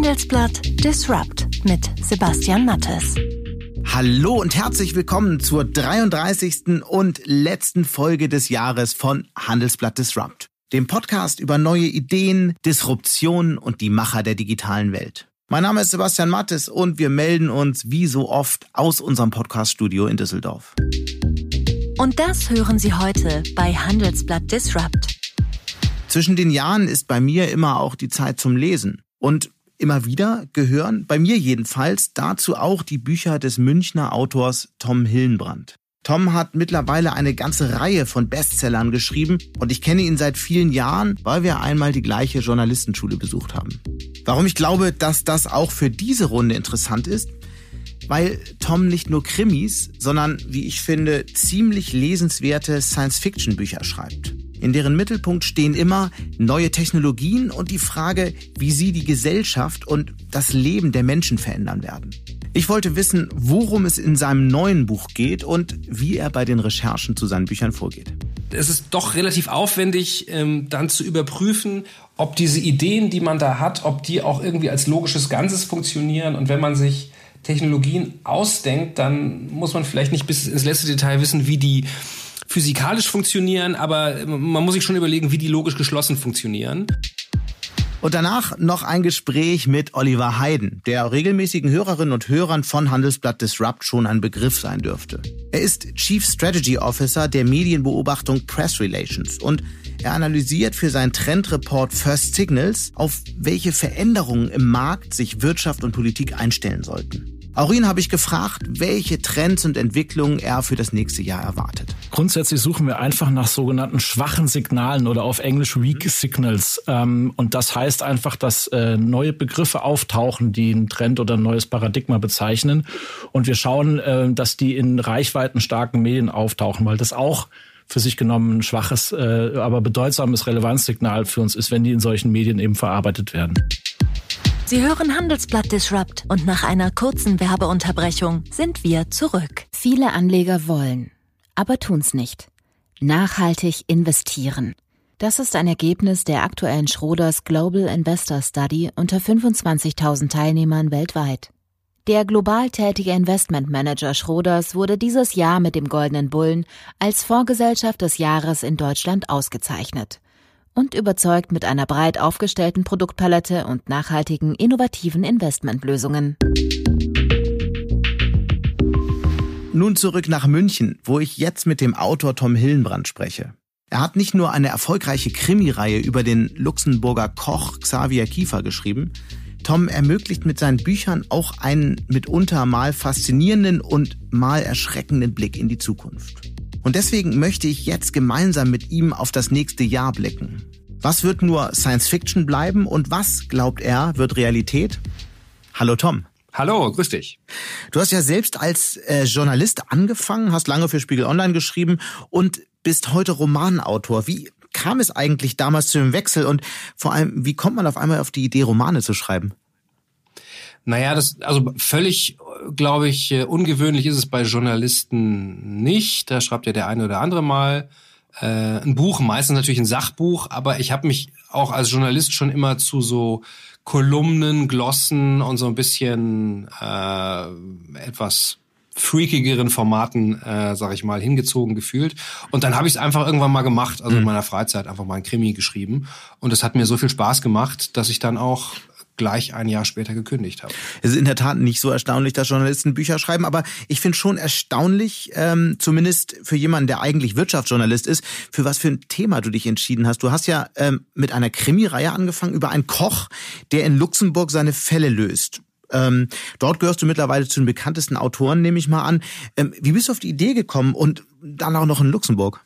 Handelsblatt Disrupt mit Sebastian Mattes. Hallo und herzlich willkommen zur 33. und letzten Folge des Jahres von Handelsblatt Disrupt, dem Podcast über neue Ideen, Disruption und die Macher der digitalen Welt. Mein Name ist Sebastian Mattes und wir melden uns wie so oft aus unserem Podcaststudio in Düsseldorf. Und das hören Sie heute bei Handelsblatt Disrupt. Zwischen den Jahren ist bei mir immer auch die Zeit zum Lesen. Und immer wieder gehören, bei mir jedenfalls, dazu auch die Bücher des Münchner Autors Tom Hillenbrand. Tom hat mittlerweile eine ganze Reihe von Bestsellern geschrieben und ich kenne ihn seit vielen Jahren, weil wir einmal die gleiche Journalistenschule besucht haben. Warum ich glaube, dass das auch für diese Runde interessant ist, weil Tom nicht nur Krimis, sondern, wie ich finde, ziemlich lesenswerte Science-Fiction-Bücher schreibt. In deren Mittelpunkt stehen immer neue Technologien und die Frage, wie sie die Gesellschaft und das Leben der Menschen verändern werden. Ich wollte wissen, worum es in seinem neuen Buch geht und wie er bei den Recherchen zu seinen Büchern vorgeht. Es ist doch relativ aufwendig, ähm, dann zu überprüfen, ob diese Ideen, die man da hat, ob die auch irgendwie als logisches Ganzes funktionieren. Und wenn man sich Technologien ausdenkt, dann muss man vielleicht nicht bis ins letzte Detail wissen, wie die physikalisch funktionieren, aber man muss sich schon überlegen, wie die logisch geschlossen funktionieren. Und danach noch ein Gespräch mit Oliver Heiden, der regelmäßigen Hörerinnen und Hörern von Handelsblatt Disrupt schon ein Begriff sein dürfte. Er ist Chief Strategy Officer der Medienbeobachtung Press Relations und er analysiert für seinen Trendreport First Signals, auf welche Veränderungen im Markt sich Wirtschaft und Politik einstellen sollten. Auch ihn habe ich gefragt, welche Trends und Entwicklungen er für das nächste Jahr erwartet. Grundsätzlich suchen wir einfach nach sogenannten schwachen Signalen oder auf Englisch Weak Signals. Ähm, und das heißt einfach, dass äh, neue Begriffe auftauchen, die einen Trend oder ein neues Paradigma bezeichnen. Und wir schauen, äh, dass die in reichweitenstarken Medien auftauchen, weil das auch für sich genommen ein schwaches, äh, aber bedeutsames Relevanzsignal für uns ist, wenn die in solchen Medien eben verarbeitet werden. Sie hören Handelsblatt Disrupt und nach einer kurzen Werbeunterbrechung sind wir zurück. Viele Anleger wollen, aber tun's nicht. Nachhaltig investieren. Das ist ein Ergebnis der aktuellen Schroders Global Investor Study unter 25.000 Teilnehmern weltweit. Der global tätige Investmentmanager Schroders wurde dieses Jahr mit dem Goldenen Bullen als Vorgesellschaft des Jahres in Deutschland ausgezeichnet und überzeugt mit einer breit aufgestellten Produktpalette und nachhaltigen, innovativen Investmentlösungen. Nun zurück nach München, wo ich jetzt mit dem Autor Tom Hillenbrand spreche. Er hat nicht nur eine erfolgreiche Krimireihe über den Luxemburger Koch Xavier Kiefer geschrieben, Tom ermöglicht mit seinen Büchern auch einen mitunter mal faszinierenden und mal erschreckenden Blick in die Zukunft. Und deswegen möchte ich jetzt gemeinsam mit ihm auf das nächste Jahr blicken. Was wird nur Science Fiction bleiben und was, glaubt er, wird Realität? Hallo Tom. Hallo, grüß dich. Du hast ja selbst als äh, Journalist angefangen, hast lange für Spiegel Online geschrieben und bist heute Romanautor. Wie kam es eigentlich damals zu dem Wechsel und vor allem, wie kommt man auf einmal auf die Idee, Romane zu schreiben? Naja, das, also völlig, glaube ich, äh, ungewöhnlich ist es bei Journalisten nicht. Da schreibt ja der eine oder andere mal äh, ein Buch, meistens natürlich ein Sachbuch, aber ich habe mich auch als Journalist schon immer zu so Kolumnen, Glossen und so ein bisschen äh, etwas freakigeren Formaten, äh, sag ich mal, hingezogen gefühlt. Und dann habe ich es einfach irgendwann mal gemacht, also in mhm. meiner Freizeit einfach mal ein Krimi geschrieben. Und es hat mir so viel Spaß gemacht, dass ich dann auch gleich ein Jahr später gekündigt habe. Es ist in der Tat nicht so erstaunlich, dass Journalisten Bücher schreiben, aber ich finde schon erstaunlich, ähm, zumindest für jemanden, der eigentlich Wirtschaftsjournalist ist, für was für ein Thema du dich entschieden hast. Du hast ja ähm, mit einer Krimireihe angefangen über einen Koch, der in Luxemburg seine Fälle löst. Ähm, dort gehörst du mittlerweile zu den bekanntesten Autoren, nehme ich mal an. Ähm, wie bist du auf die Idee gekommen und dann auch noch in Luxemburg?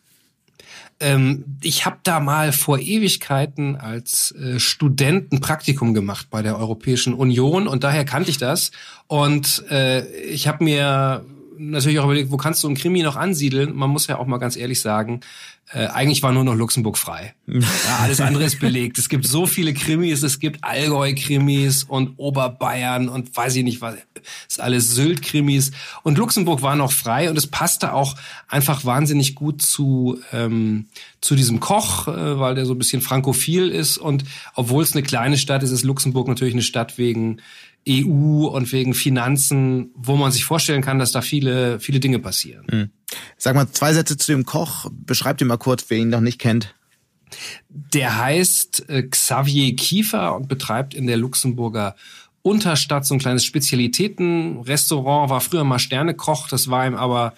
Ähm, ich habe da mal vor Ewigkeiten als äh, Student Praktikum gemacht bei der Europäischen Union und daher kannte ich das. Und äh, ich habe mir natürlich auch überlegt, wo kannst du ein Krimi noch ansiedeln? Man muss ja auch mal ganz ehrlich sagen, äh, eigentlich war nur noch Luxemburg frei. Ja, alles andere ist belegt. Es gibt so viele Krimis, es gibt Allgäu-Krimis und Oberbayern und weiß ich nicht was. ist alles Sylt-Krimis. Und Luxemburg war noch frei und es passte auch einfach wahnsinnig gut zu, ähm, zu diesem Koch, äh, weil der so ein bisschen frankophil ist. Und obwohl es eine kleine Stadt ist, ist Luxemburg natürlich eine Stadt wegen EU und wegen Finanzen, wo man sich vorstellen kann, dass da viele, viele Dinge passieren. Mhm. Sag mal zwei Sätze zu dem Koch. Beschreibt ihn mal kurz, wer ihn noch nicht kennt. Der heißt äh, Xavier Kiefer und betreibt in der Luxemburger Unterstadt so ein kleines Spezialitätenrestaurant, war früher mal Sternekoch, das war ihm aber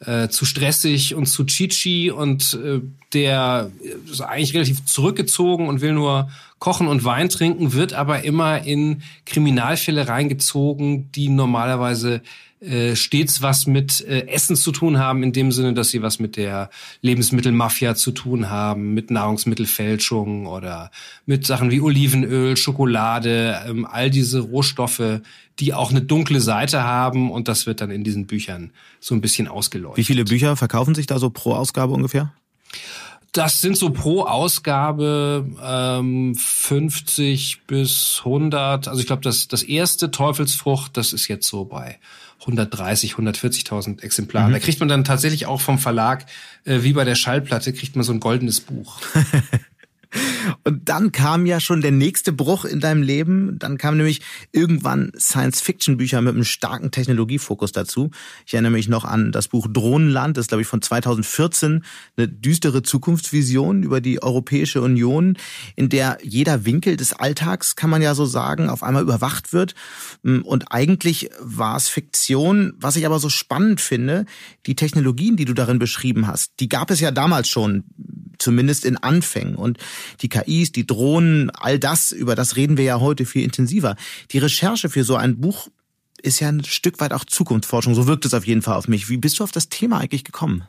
äh, zu stressig und zu chichi und äh, der ist eigentlich relativ zurückgezogen und will nur kochen und Wein trinken, wird aber immer in Kriminalfälle reingezogen, die normalerweise äh, stets was mit äh, Essen zu tun haben, in dem Sinne, dass sie was mit der Lebensmittelmafia zu tun haben, mit Nahrungsmittelfälschung oder mit Sachen wie Olivenöl, Schokolade, ähm, all diese Rohstoffe, die auch eine dunkle Seite haben und das wird dann in diesen Büchern so ein bisschen ausgeleuchtet. Wie viele Bücher verkaufen sich da so pro Ausgabe ungefähr? Das sind so pro Ausgabe ähm, 50 bis 100. Also ich glaube, das, das erste Teufelsfrucht, das ist jetzt so bei 130, 140.000 Exemplaren. Mhm. Da kriegt man dann tatsächlich auch vom Verlag, äh, wie bei der Schallplatte, kriegt man so ein goldenes Buch. Und dann kam ja schon der nächste Bruch in deinem Leben. Dann kam nämlich irgendwann Science-Fiction-Bücher mit einem starken Technologiefokus dazu. Ich erinnere mich noch an das Buch Drohnenland, das glaube ich von 2014, eine düstere Zukunftsvision über die Europäische Union, in der jeder Winkel des Alltags, kann man ja so sagen, auf einmal überwacht wird. Und eigentlich war es Fiktion. Was ich aber so spannend finde, die Technologien, die du darin beschrieben hast, die gab es ja damals schon zumindest in Anfängen. Und die KIs, die Drohnen, all das, über das reden wir ja heute viel intensiver. Die Recherche für so ein Buch ist ja ein Stück weit auch Zukunftsforschung. So wirkt es auf jeden Fall auf mich. Wie bist du auf das Thema eigentlich gekommen?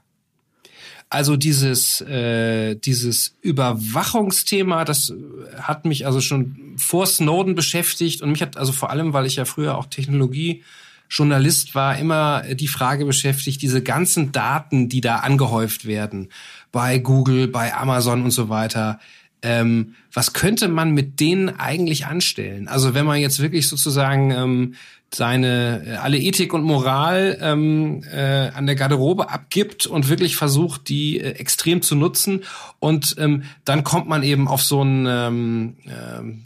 Also dieses äh, dieses Überwachungsthema, das hat mich also schon vor Snowden beschäftigt und mich hat also vor allem, weil ich ja früher auch Technologie Journalist war, immer die Frage beschäftigt, diese ganzen Daten, die da angehäuft werden, bei Google, bei Amazon und so weiter, ähm, was könnte man mit denen eigentlich anstellen? Also wenn man jetzt wirklich sozusagen ähm, seine äh, alle Ethik und Moral ähm, äh, an der Garderobe abgibt und wirklich versucht, die äh, extrem zu nutzen. Und ähm, dann kommt man eben auf so ein, ähm, äh,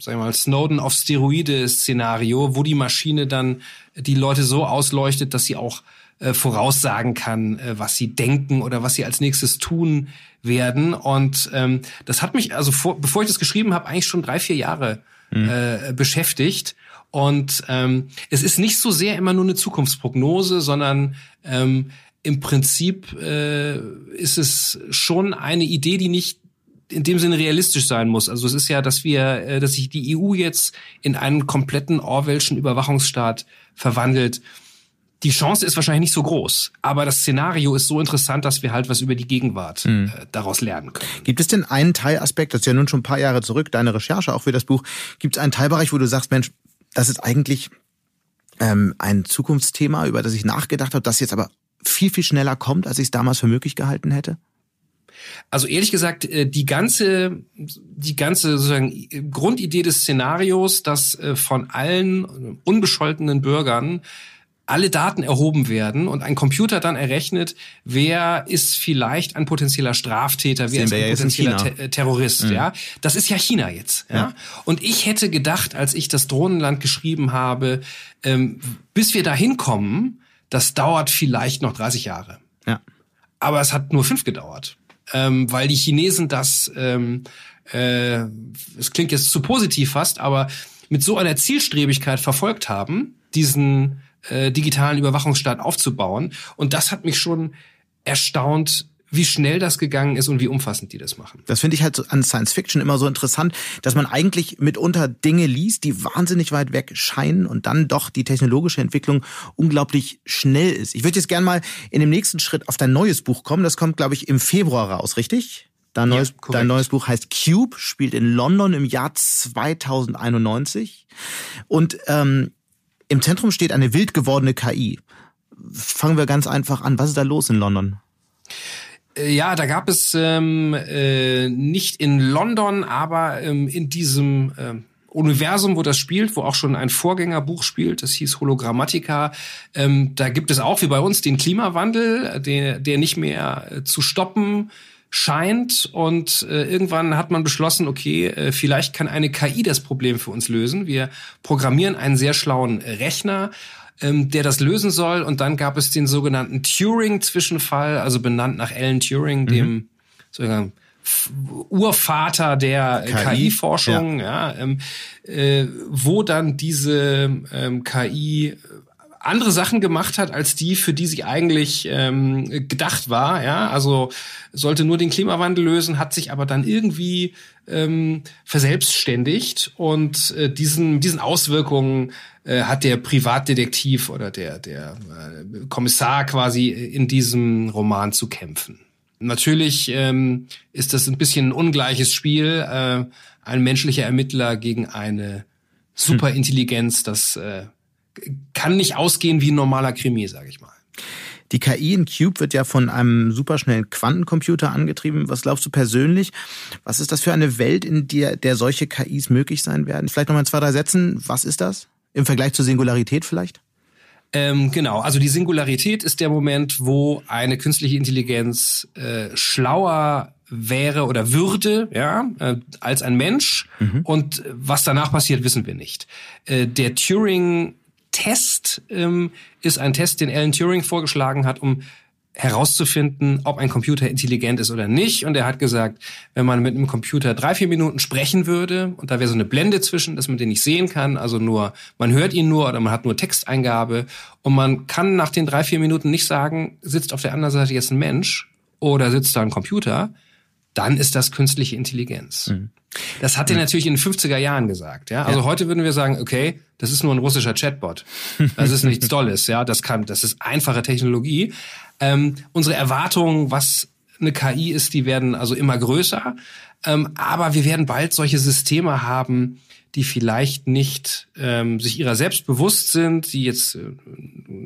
sagen wir mal, Snowden auf Steroide-Szenario, wo die Maschine dann die Leute so ausleuchtet, dass sie auch äh, voraussagen kann, äh, was sie denken oder was sie als nächstes tun werden. Und ähm, das hat mich, also vor, bevor ich das geschrieben habe, eigentlich schon drei, vier Jahre mhm. äh, beschäftigt. Und ähm, es ist nicht so sehr immer nur eine Zukunftsprognose, sondern ähm, im Prinzip äh, ist es schon eine Idee, die nicht in dem Sinne realistisch sein muss. Also es ist ja, dass wir, äh, dass sich die EU jetzt in einen kompletten Orwellschen Überwachungsstaat verwandelt. Die Chance ist wahrscheinlich nicht so groß, aber das Szenario ist so interessant, dass wir halt was über die Gegenwart mhm. äh, daraus lernen können. Gibt es denn einen Teilaspekt, das ist ja nun schon ein paar Jahre zurück, deine Recherche auch für das Buch, gibt es einen Teilbereich, wo du sagst, Mensch, das ist eigentlich ähm, ein Zukunftsthema, über das ich nachgedacht habe, das jetzt aber viel, viel schneller kommt, als ich es damals für möglich gehalten hätte? Also ehrlich gesagt, äh, die ganze, die ganze sozusagen Grundidee des Szenarios, dass äh, von allen unbescholtenen Bürgern alle Daten erhoben werden und ein Computer dann errechnet, wer ist vielleicht ein potenzieller Straftäter, wer ist ein potenzieller Te Terrorist, mhm. ja. Das ist ja China jetzt, ja? ja. Und ich hätte gedacht, als ich das Drohnenland geschrieben habe, ähm, bis wir da hinkommen, das dauert vielleicht noch 30 Jahre. Ja. Aber es hat nur fünf gedauert, ähm, weil die Chinesen das, ähm, äh, es klingt jetzt zu positiv fast, aber mit so einer Zielstrebigkeit verfolgt haben, diesen äh, digitalen Überwachungsstaat aufzubauen. Und das hat mich schon erstaunt, wie schnell das gegangen ist und wie umfassend die das machen. Das finde ich halt an Science Fiction immer so interessant, dass man eigentlich mitunter Dinge liest, die wahnsinnig weit weg scheinen und dann doch die technologische Entwicklung unglaublich schnell ist. Ich würde jetzt gerne mal in dem nächsten Schritt auf dein neues Buch kommen. Das kommt, glaube ich, im Februar raus, richtig? Dein neues, ja, dein neues Buch heißt Cube, spielt in London im Jahr 2091. Und ähm, im Zentrum steht eine wild gewordene KI. Fangen wir ganz einfach an. Was ist da los in London? Äh, ja, da gab es ähm, äh, nicht in London, aber ähm, in diesem äh, Universum, wo das spielt, wo auch schon ein Vorgängerbuch spielt, das hieß Hologrammatica. Ähm, da gibt es auch wie bei uns den Klimawandel, der, der nicht mehr äh, zu stoppen scheint. Und äh, irgendwann hat man beschlossen, okay, äh, vielleicht kann eine KI das Problem für uns lösen. Wir programmieren einen sehr schlauen Rechner ähm, der das lösen soll. Und dann gab es den sogenannten Turing-Zwischenfall, also benannt nach Alan Turing, mhm. dem sozusagen Urvater der KI-Forschung, KI ja, ja ähm, äh, wo dann diese ähm, KI andere Sachen gemacht hat als die, für die sie eigentlich ähm, gedacht war. Ja, also sollte nur den Klimawandel lösen, hat sich aber dann irgendwie ähm, verselbstständigt und äh, diesen diesen Auswirkungen äh, hat der Privatdetektiv oder der der äh, Kommissar quasi in diesem Roman zu kämpfen. Natürlich ähm, ist das ein bisschen ein ungleiches Spiel. Äh, ein menschlicher Ermittler gegen eine Superintelligenz, das äh, kann nicht ausgehen wie ein normaler Krimi, sage ich mal. Die KI in Cube wird ja von einem superschnellen Quantencomputer angetrieben. Was glaubst du persönlich? Was ist das für eine Welt, in der, der solche KIs möglich sein werden? Vielleicht nochmal in zwei, drei Sätzen. Was ist das? Im Vergleich zur Singularität vielleicht? Ähm, genau, also die Singularität ist der Moment, wo eine künstliche Intelligenz äh, schlauer wäre oder würde, ja, äh, als ein Mensch. Mhm. Und was danach passiert, wissen wir nicht. Äh, der Turing Test ähm, ist ein Test, den Alan Turing vorgeschlagen hat, um herauszufinden, ob ein Computer intelligent ist oder nicht. Und er hat gesagt, wenn man mit einem Computer drei, vier Minuten sprechen würde und da wäre so eine Blende zwischen, dass man den nicht sehen kann, also nur, man hört ihn nur oder man hat nur Texteingabe und man kann nach den drei, vier Minuten nicht sagen, sitzt auf der anderen Seite jetzt ein Mensch oder sitzt da ein Computer, dann ist das künstliche Intelligenz. Mhm. Das hat er natürlich in den 50er Jahren gesagt. Ja? Also ja. heute würden wir sagen, okay, das ist nur ein russischer Chatbot. Das ist nichts Tolles. Ja, das kann, das ist einfache Technologie. Ähm, unsere Erwartungen, was eine KI ist, die werden also immer größer. Ähm, aber wir werden bald solche Systeme haben, die vielleicht nicht ähm, sich ihrer selbst bewusst sind, die jetzt äh,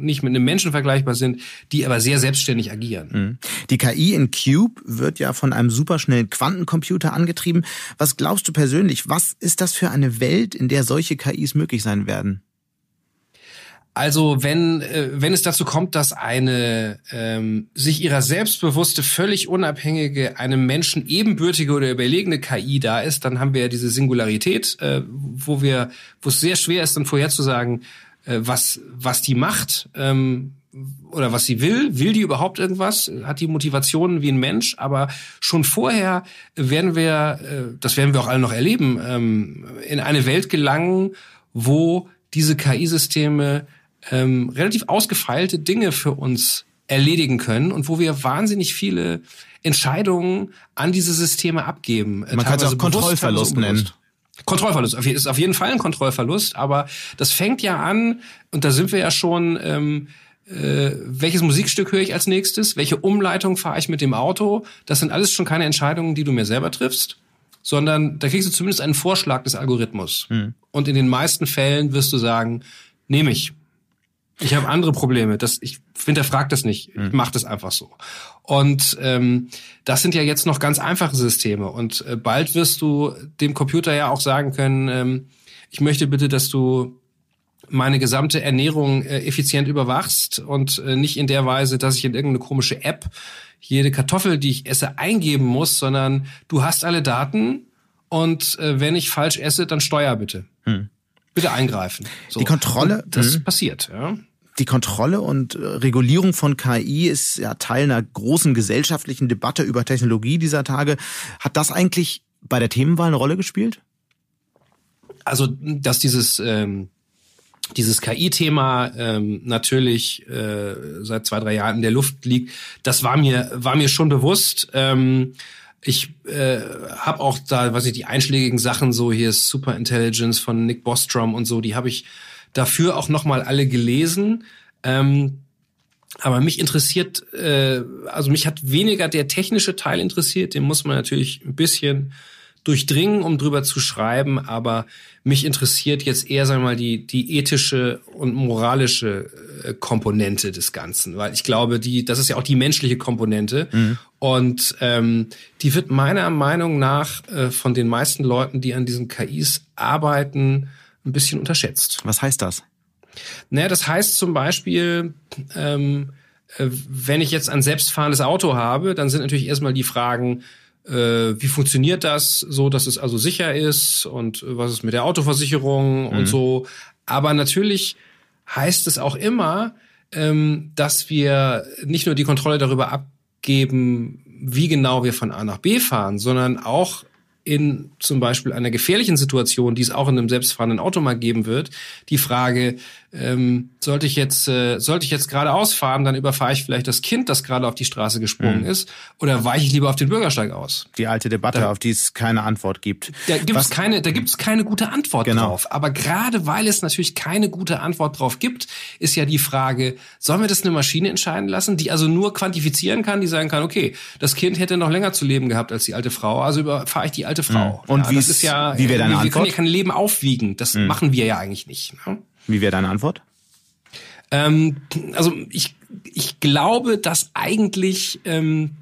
nicht mit einem Menschen vergleichbar sind, die aber sehr selbstständig agieren. Mhm. Die KI in Cube wird ja von einem superschnellen Quantencomputer angetrieben. Was glaubst du persönlich, was ist das für eine Welt, in der solche KIs möglich sein werden? Also wenn, äh, wenn es dazu kommt, dass eine ähm, sich ihrer selbstbewusste, völlig unabhängige, einem Menschen ebenbürtige oder überlegene KI da ist, dann haben wir ja diese Singularität, äh, wo wir, wo es sehr schwer ist, dann vorherzusagen, was, was die macht ähm, oder was sie will. Will die überhaupt irgendwas? Hat die Motivationen wie ein Mensch? Aber schon vorher werden wir, äh, das werden wir auch alle noch erleben, ähm, in eine Welt gelangen, wo diese KI-Systeme ähm, relativ ausgefeilte Dinge für uns erledigen können und wo wir wahnsinnig viele Entscheidungen an diese Systeme abgeben. Man kann es auch Kontrollverlust nennen. Kontrollverlust ist auf jeden Fall ein Kontrollverlust, aber das fängt ja an, und da sind wir ja schon, ähm, äh, welches Musikstück höre ich als nächstes, welche Umleitung fahre ich mit dem Auto, das sind alles schon keine Entscheidungen, die du mir selber triffst, sondern da kriegst du zumindest einen Vorschlag des Algorithmus. Hm. Und in den meisten Fällen wirst du sagen, nehme ich. Ich habe andere Probleme. Das, ich hinterfrage das nicht. Ich hm. mache das einfach so. Und ähm, das sind ja jetzt noch ganz einfache Systeme. Und äh, bald wirst du dem Computer ja auch sagen können, ähm, ich möchte bitte, dass du meine gesamte Ernährung äh, effizient überwachst und äh, nicht in der Weise, dass ich in irgendeine komische App jede Kartoffel, die ich esse, eingeben muss, sondern du hast alle Daten und äh, wenn ich falsch esse, dann steuer bitte. Hm. Bitte eingreifen. So. Die Kontrolle. Und das hm. passiert, ja die Kontrolle und äh, Regulierung von KI ist ja Teil einer großen gesellschaftlichen Debatte über Technologie dieser Tage. Hat das eigentlich bei der Themenwahl eine Rolle gespielt? Also, dass dieses ähm, dieses KI-Thema ähm, natürlich äh, seit zwei drei Jahren in der Luft liegt, das war mir war mir schon bewusst. Ähm, ich äh, habe auch da, weiß ich, die einschlägigen Sachen so hier ist Super Intelligence von Nick Bostrom und so, die habe ich dafür auch nochmal alle gelesen. Ähm, aber mich interessiert, äh, also mich hat weniger der technische Teil interessiert, den muss man natürlich ein bisschen durchdringen, um drüber zu schreiben, aber mich interessiert jetzt eher, sagen wir mal, die, die ethische und moralische äh, Komponente des Ganzen, weil ich glaube, die, das ist ja auch die menschliche Komponente mhm. und ähm, die wird meiner Meinung nach äh, von den meisten Leuten, die an diesen KIs arbeiten, ein bisschen unterschätzt. Was heißt das? Naja, das heißt zum Beispiel, ähm, äh, wenn ich jetzt ein selbstfahrendes Auto habe, dann sind natürlich erstmal die Fragen, äh, wie funktioniert das so, dass es also sicher ist und was ist mit der Autoversicherung mhm. und so. Aber natürlich heißt es auch immer, ähm, dass wir nicht nur die Kontrolle darüber abgeben, wie genau wir von A nach B fahren, sondern auch in zum Beispiel einer gefährlichen Situation, die es auch in einem selbstfahrenden Auto mal geben wird, die Frage, ähm, sollte ich jetzt, äh, sollte ich jetzt gerade ausfahren, dann überfahre ich vielleicht das Kind, das gerade auf die Straße gesprungen mhm. ist, oder weiche ich lieber auf den Bürgersteig aus? Die alte Debatte, da, auf die es keine Antwort gibt. Da gibt es keine, da gibt es keine gute Antwort genau. drauf. Aber gerade weil es natürlich keine gute Antwort drauf gibt, ist ja die Frage, sollen wir das eine Maschine entscheiden lassen, die also nur quantifizieren kann, die sagen kann, okay, das Kind hätte noch länger zu leben gehabt als die alte Frau, also überfahre ich die alte Frau. Mhm. Und ja, wie ist ja, wie wäre deine wir, Antwort? Wir können ja kein Leben aufwiegen. Das mhm. machen wir ja eigentlich nicht. Ne? Wie wäre deine Antwort? Ähm, also ich, ich glaube, dass eigentlich ähm,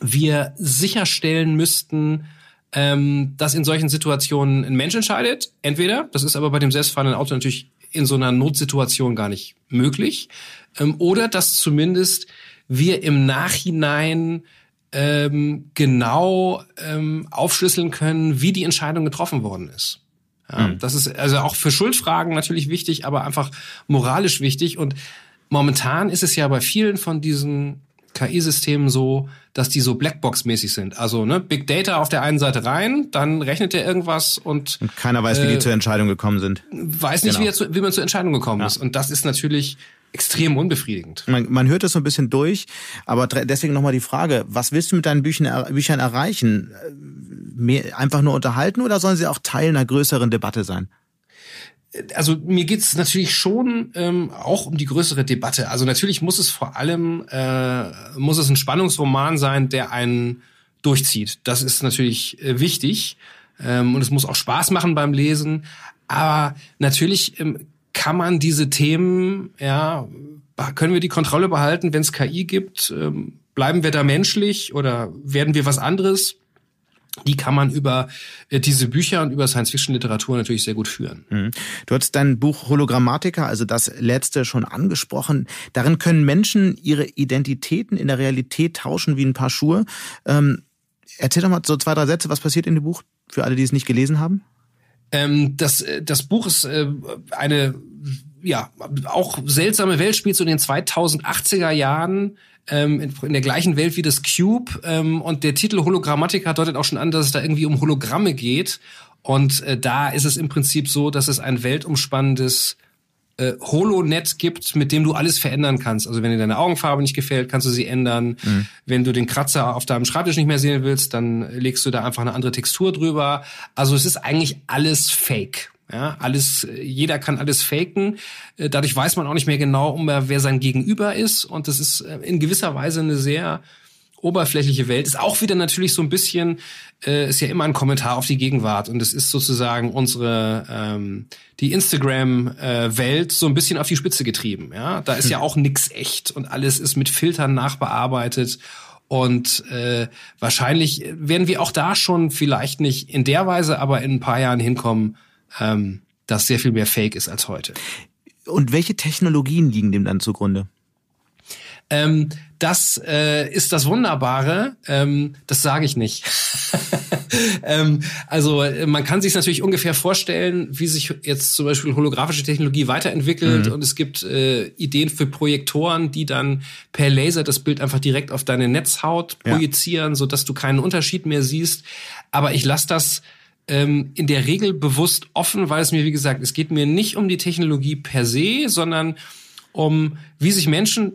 wir sicherstellen müssten, ähm, dass in solchen Situationen ein Mensch entscheidet. Entweder, das ist aber bei dem selbstfahrenden Auto natürlich in so einer Notsituation gar nicht möglich, ähm, oder dass zumindest wir im Nachhinein ähm, genau ähm, aufschlüsseln können, wie die Entscheidung getroffen worden ist. Ja, mhm. Das ist also auch für Schuldfragen natürlich wichtig, aber einfach moralisch wichtig. Und momentan ist es ja bei vielen von diesen KI-Systemen so, dass die so Blackbox-mäßig sind. Also ne, Big Data auf der einen Seite rein, dann rechnet er irgendwas und, und keiner weiß, äh, wie die äh, zur Entscheidung gekommen sind. Weiß nicht, genau. wie, zu, wie, man zur Entscheidung gekommen ja. ist. Und das ist natürlich extrem unbefriedigend. Man, man hört es so ein bisschen durch, aber deswegen nochmal die Frage, was willst du mit deinen Büchern, Büchern erreichen? Mehr, einfach nur unterhalten oder sollen sie auch Teil einer größeren Debatte sein? also mir geht es natürlich schon ähm, auch um die größere Debatte. Also natürlich muss es vor allem äh, muss es ein Spannungsroman sein, der einen durchzieht. Das ist natürlich äh, wichtig ähm, und es muss auch Spaß machen beim Lesen. Aber natürlich ähm, kann man diese Themen, ja, können wir die Kontrolle behalten, wenn es KI gibt? Ähm, bleiben wir da menschlich oder werden wir was anderes? Die kann man über äh, diese Bücher und über Science-Fiction-Literatur natürlich sehr gut führen. Mhm. Du hast dein Buch Hologrammatiker, also das letzte, schon angesprochen. Darin können Menschen ihre Identitäten in der Realität tauschen wie ein paar Schuhe. Ähm, erzähl doch mal so zwei, drei Sätze, was passiert in dem Buch für alle, die es nicht gelesen haben? Ähm, das, äh, das Buch ist äh, eine ja auch seltsame Welt, spielt so in den 2080er Jahren ähm, in, in der gleichen Welt wie das Cube. Ähm, und der Titel Hologrammatika deutet auch schon an, dass es da irgendwie um Hologramme geht. Und äh, da ist es im Prinzip so, dass es ein weltumspannendes äh, Holonet gibt, mit dem du alles verändern kannst. Also wenn dir deine Augenfarbe nicht gefällt, kannst du sie ändern. Mhm. Wenn du den Kratzer auf deinem Schreibtisch nicht mehr sehen willst, dann legst du da einfach eine andere Textur drüber. Also es ist eigentlich alles Fake. Ja, alles, jeder kann alles faken. Äh, dadurch weiß man auch nicht mehr genau, wer sein Gegenüber ist. Und das ist äh, in gewisser Weise eine sehr oberflächliche Welt. Ist auch wieder natürlich so ein bisschen, äh, ist ja immer ein Kommentar auf die Gegenwart. Und es ist sozusagen unsere, ähm, die Instagram-Welt so ein bisschen auf die Spitze getrieben. Ja, da ist ja auch nix echt und alles ist mit Filtern nachbearbeitet. Und äh, wahrscheinlich werden wir auch da schon vielleicht nicht in der Weise, aber in ein paar Jahren hinkommen, ähm, dass sehr viel mehr Fake ist als heute. Und welche Technologien liegen dem dann zugrunde? Ähm, das äh, ist das Wunderbare. Ähm, das sage ich nicht. ähm, also man kann sich natürlich ungefähr vorstellen, wie sich jetzt zum Beispiel holographische Technologie weiterentwickelt mhm. und es gibt äh, Ideen für Projektoren, die dann per Laser das Bild einfach direkt auf deine Netzhaut projizieren, ja. so dass du keinen Unterschied mehr siehst. Aber ich lasse das ähm, in der Regel bewusst offen, weil es mir, wie gesagt, es geht mir nicht um die Technologie per se, sondern um, wie sich Menschen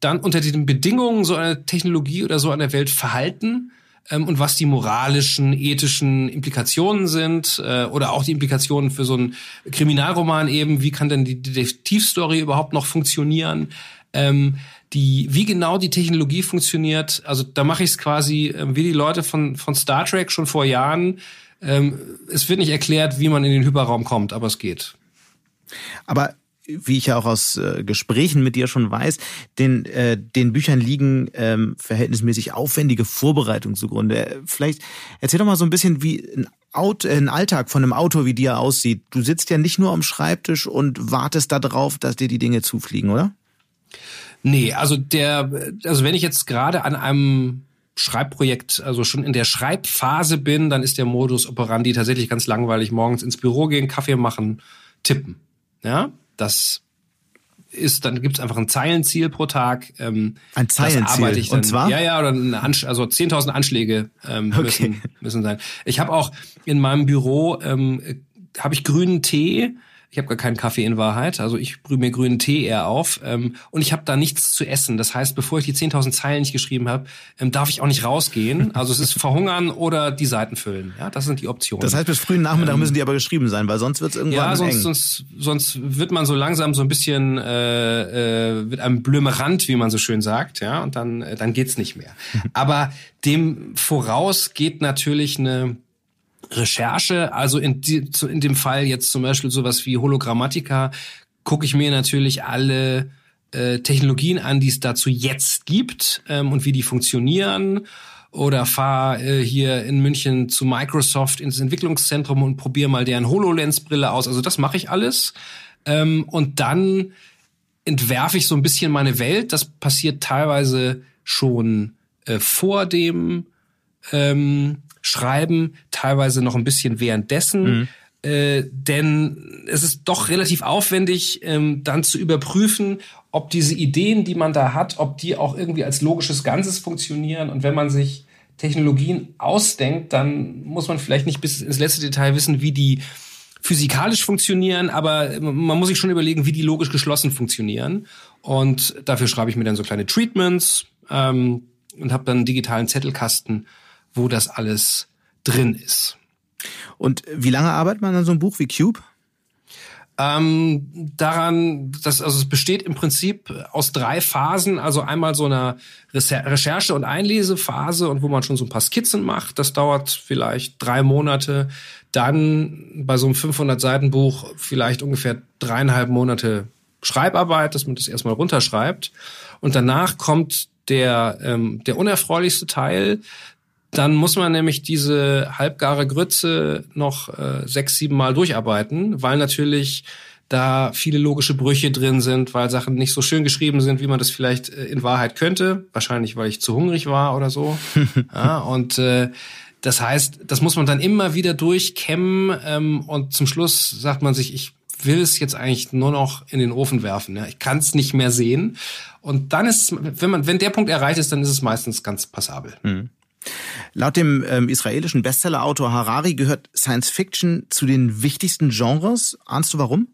dann unter den Bedingungen so einer Technologie oder so einer Welt verhalten ähm, und was die moralischen, ethischen Implikationen sind äh, oder auch die Implikationen für so einen Kriminalroman eben, wie kann denn die Detektivstory überhaupt noch funktionieren? Ähm, die, wie genau die Technologie funktioniert, also da mache ich es quasi äh, wie die Leute von, von Star Trek schon vor Jahren Ähm, es wird nicht erklärt, wie man in den Hyperraum kommt, aber es geht. Aber wie ich ja auch aus äh, Gesprächen mit dir schon weiß, den, äh, den Büchern liegen ähm, verhältnismäßig aufwendige Vorbereitungen zugrunde. Vielleicht erzähl doch mal so ein bisschen, wie ein, Auto, ein Alltag von einem Autor wie dir aussieht. Du sitzt ja nicht nur am Schreibtisch und wartest darauf, dass dir die Dinge zufliegen, oder? Nee, also der, also wenn ich jetzt gerade an einem Schreibprojekt, also schon in der Schreibphase bin, dann ist der Modus operandi tatsächlich ganz langweilig. Morgens ins Büro gehen, Kaffee machen, tippen. Ja, das ist, dann gibt's einfach ein Zeilenziel pro Tag. Ähm, ein Zeilenziel? Ich dann, Und zwar? Ja, ja, oder eine Ansch also 10.000 Anschläge ähm, okay. müssen, müssen sein. Ich habe auch in meinem Büro, ähm, habe ich grünen Tee, ich habe gar keinen Kaffee in Wahrheit. Also ich brühe mir grünen Tee eher auf. Ähm, und ich habe da nichts zu essen. Das heißt, bevor ich die 10.000 Zeilen nicht geschrieben habe, ähm, darf ich auch nicht rausgehen. Also es ist verhungern oder die Seiten füllen. Ja, das sind die Optionen. Das heißt, bis frühen Nachmittag ähm, müssen die aber geschrieben sein, weil sonst wird es irgendwann ja, sonst, eng. Sonst, sonst wird man so langsam so ein bisschen äh, äh, wird einem blömerant, wie man so schön sagt. Ja, und dann, äh, dann geht's nicht mehr. aber dem voraus geht natürlich eine Recherche, also in, die, in dem Fall jetzt zum Beispiel sowas wie Hologrammatika, gucke ich mir natürlich alle äh, Technologien an, die es dazu jetzt gibt ähm, und wie die funktionieren. Oder fahr äh, hier in München zu Microsoft ins Entwicklungszentrum und probiere mal deren HoloLens-Brille aus. Also das mache ich alles. Ähm, und dann entwerfe ich so ein bisschen meine Welt. Das passiert teilweise schon äh, vor dem ähm, schreiben, teilweise noch ein bisschen währenddessen. Mhm. Äh, denn es ist doch relativ aufwendig, ähm, dann zu überprüfen, ob diese Ideen, die man da hat, ob die auch irgendwie als logisches Ganzes funktionieren. Und wenn man sich Technologien ausdenkt, dann muss man vielleicht nicht bis ins letzte Detail wissen, wie die physikalisch funktionieren, aber man muss sich schon überlegen, wie die logisch geschlossen funktionieren. Und dafür schreibe ich mir dann so kleine Treatments ähm, und habe dann einen digitalen Zettelkasten, wo das alles drin ist. Und wie lange arbeitet man an so einem Buch wie Cube? Ähm, daran, dass, also es besteht im Prinzip aus drei Phasen, also einmal so einer Recherche- und Einlesephase und wo man schon so ein paar Skizzen macht, das dauert vielleicht drei Monate. Dann bei so einem 500-Seiten-Buch vielleicht ungefähr dreieinhalb Monate Schreibarbeit, dass man das erstmal runterschreibt. Und danach kommt der, ähm, der unerfreulichste Teil, dann muss man nämlich diese halbgare Grütze noch äh, sechs, sieben Mal durcharbeiten, weil natürlich da viele logische Brüche drin sind, weil Sachen nicht so schön geschrieben sind, wie man das vielleicht äh, in Wahrheit könnte. Wahrscheinlich, weil ich zu hungrig war oder so. ja, und äh, das heißt, das muss man dann immer wieder durchkämmen ähm, und zum Schluss sagt man sich, ich will es jetzt eigentlich nur noch in den Ofen werfen. Ja? Ich kann es nicht mehr sehen. Und dann ist wenn man, wenn der Punkt erreicht ist, dann ist es meistens ganz passabel. Mhm. Laut dem ähm, israelischen Bestsellerautor Harari gehört Science Fiction zu den wichtigsten Genres. Ahnst du warum?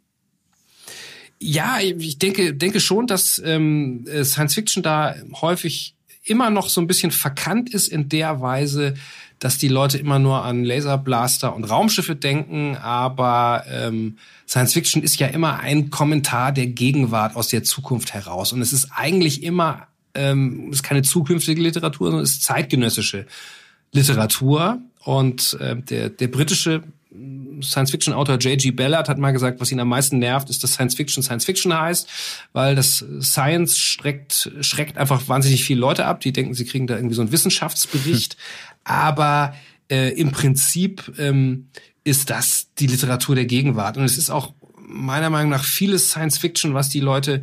Ja, ich denke, denke schon, dass ähm, äh, Science Fiction da häufig immer noch so ein bisschen verkannt ist in der Weise, dass die Leute immer nur an Laserblaster und Raumschiffe denken, aber ähm, Science Fiction ist ja immer ein Kommentar der Gegenwart aus der Zukunft heraus und es ist eigentlich immer ähm, ist keine zukünftige Literatur, sondern ist zeitgenössische Literatur. Und äh, der, der britische Science-Fiction-Autor J.G. Ballard hat mal gesagt, was ihn am meisten nervt, ist, dass Science-Fiction Science-Fiction heißt, weil das Science schreckt, schreckt einfach wahnsinnig viele Leute ab, die denken, sie kriegen da irgendwie so einen Wissenschaftsbericht. Aber äh, im Prinzip ähm, ist das die Literatur der Gegenwart. Und es ist auch meiner Meinung nach vieles Science-Fiction, was die Leute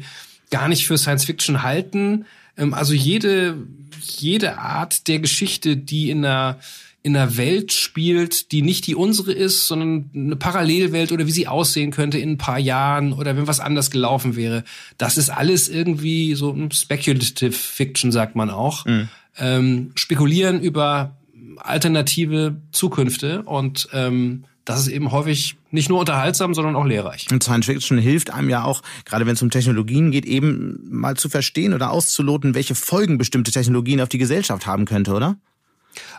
gar nicht für Science-Fiction halten, also jede, jede Art der Geschichte, die in einer in einer Welt spielt, die nicht die unsere ist, sondern eine Parallelwelt oder wie sie aussehen könnte in ein paar Jahren oder wenn was anders gelaufen wäre. Das ist alles irgendwie so ein Speculative Fiction, sagt man auch. Mhm. Ähm, spekulieren über alternative Zukünfte und ähm, das ist eben häufig nicht nur unterhaltsam, sondern auch lehrreich. Und Science Fiction hilft einem ja auch, gerade wenn es um Technologien geht, eben mal zu verstehen oder auszuloten, welche Folgen bestimmte Technologien auf die Gesellschaft haben könnte, oder?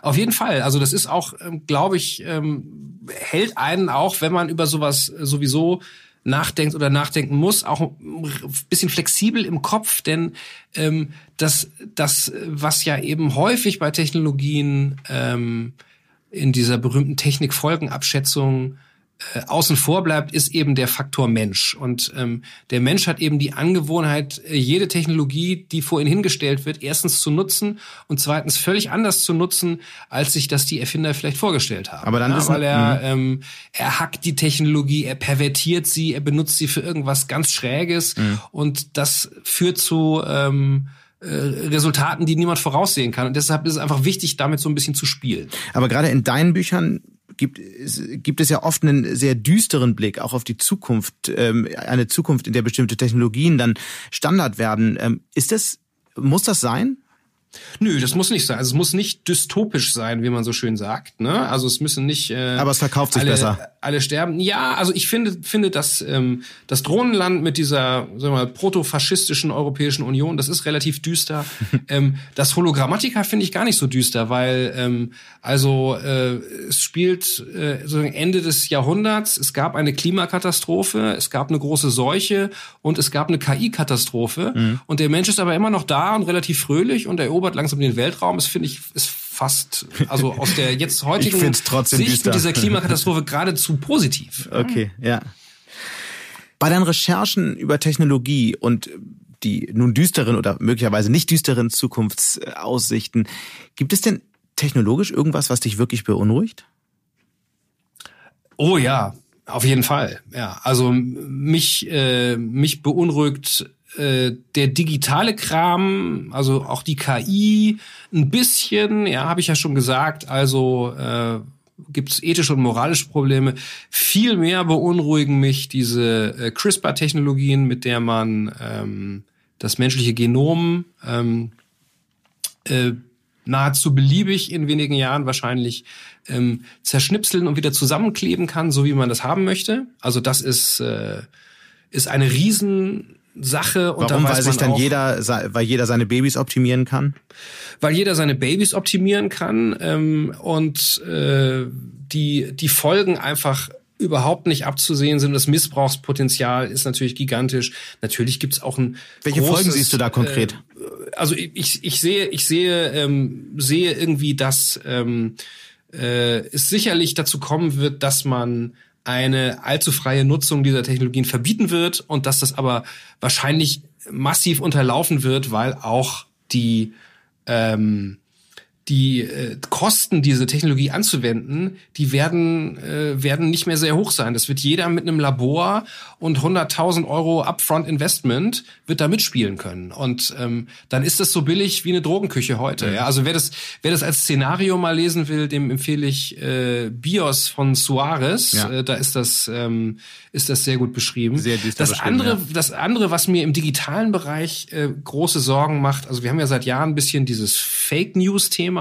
Auf jeden Fall. Also das ist auch, ähm, glaube ich, ähm, hält einen auch, wenn man über sowas sowieso nachdenkt oder nachdenken muss, auch ein bisschen flexibel im Kopf, denn ähm, das, das, was ja eben häufig bei Technologien ähm, in dieser berühmten Technikfolgenabschätzung äh, außen vor bleibt, ist eben der Faktor Mensch. Und ähm, der Mensch hat eben die Angewohnheit, äh, jede Technologie, die vor ihn hingestellt wird, erstens zu nutzen und zweitens völlig anders zu nutzen, als sich das die Erfinder vielleicht vorgestellt haben. Aber dann ja, ist weil er ähm, er hackt die Technologie, er pervertiert sie, er benutzt sie für irgendwas ganz Schräges Mhm. und das führt zu ähm, äh, Resultaten, die niemand voraussehen kann. Und deshalb ist es einfach wichtig, damit so ein bisschen zu spielen. Aber gerade in deinen Büchern gibt es, gibt es ja oft einen sehr düsteren Blick auch auf die Zukunft, ähm, eine Zukunft, in der bestimmte Technologien dann Standard werden. Ähm, ist das, muss das sein? Nö, das muss nicht sein. Also es muss nicht dystopisch sein, wie man so schön sagt. Ne? Also es müssen nicht. Äh, Aber es verkauft sich alle, besser. Alle sterben. Ja, also ich finde, finde, dass ähm, das Drohnenland mit dieser, sagen wir mal, protofaschistischen Europäischen Union, das ist relativ düster. ähm, das Hologrammatika finde ich gar nicht so düster, weil ähm, also äh, es spielt äh, so Ende des Jahrhunderts. Es gab eine Klimakatastrophe, es gab eine große Seuche und es gab eine KI-Katastrophe. Mhm. Und der Mensch ist aber immer noch da und relativ fröhlich und erobert langsam den Weltraum. Das finde ich ist fast, also aus der jetzt heutigen Sicht düster. mit dieser Klimakatastrophe geradezu positiv. Okay, ja. Bei deinen Recherchen über Technologie und die nun düsteren oder möglicherweise nicht düsteren Zukunftsaussichten, gibt es denn technologisch irgendwas, was dich wirklich beunruhigt? Oh ja, auf jeden Fall. Ja, also mich äh, mich beunruhigt äh, der digitale Kram, also auch die KI ein bisschen. Ja, habe ich ja schon gesagt. Also äh, gibt es ethische und moralische Probleme. Viel mehr beunruhigen mich diese äh, CRISPR-Technologien, mit der man ähm, das menschliche Genom ähm, äh, nahezu beliebig in wenigen Jahren wahrscheinlich ähm, zerschnipseln und wieder zusammenkleben kann, so wie man das haben möchte. Also das ist äh, ist eine Riesensache. Und Warum? da weiß Weil sich dann auch, jeder, weil jeder seine Babys optimieren kann? weil jeder seine Babys optimieren kann ähm, und äh, die die Folgen einfach überhaupt nicht abzusehen sind. Das Missbrauchspotenzial ist natürlich gigantisch. Natürlich gibt's auch ein Welche großes, Folgen siehst du da konkret? Äh, also ich, ich sehe ich sehe ähm, sehe irgendwie, dass ähm, äh, es sicherlich dazu kommen wird, dass man eine allzu freie Nutzung dieser Technologien verbieten wird und dass das aber wahrscheinlich massiv unterlaufen wird, weil auch die ähm, die äh, Kosten, diese Technologie anzuwenden, die werden äh, werden nicht mehr sehr hoch sein. Das wird jeder mit einem Labor und 100.000 Euro Upfront Investment wird da mitspielen können. Und ähm, dann ist das so billig wie eine Drogenküche heute. Ja? Also wer das wer das als Szenario mal lesen will, dem empfehle ich äh, Bios von Suarez. Ja. Äh, da ist das ähm, ist das sehr gut beschrieben. Sehr das beschrieben, andere ja. das andere, was mir im digitalen Bereich äh, große Sorgen macht, also wir haben ja seit Jahren ein bisschen dieses Fake News Thema.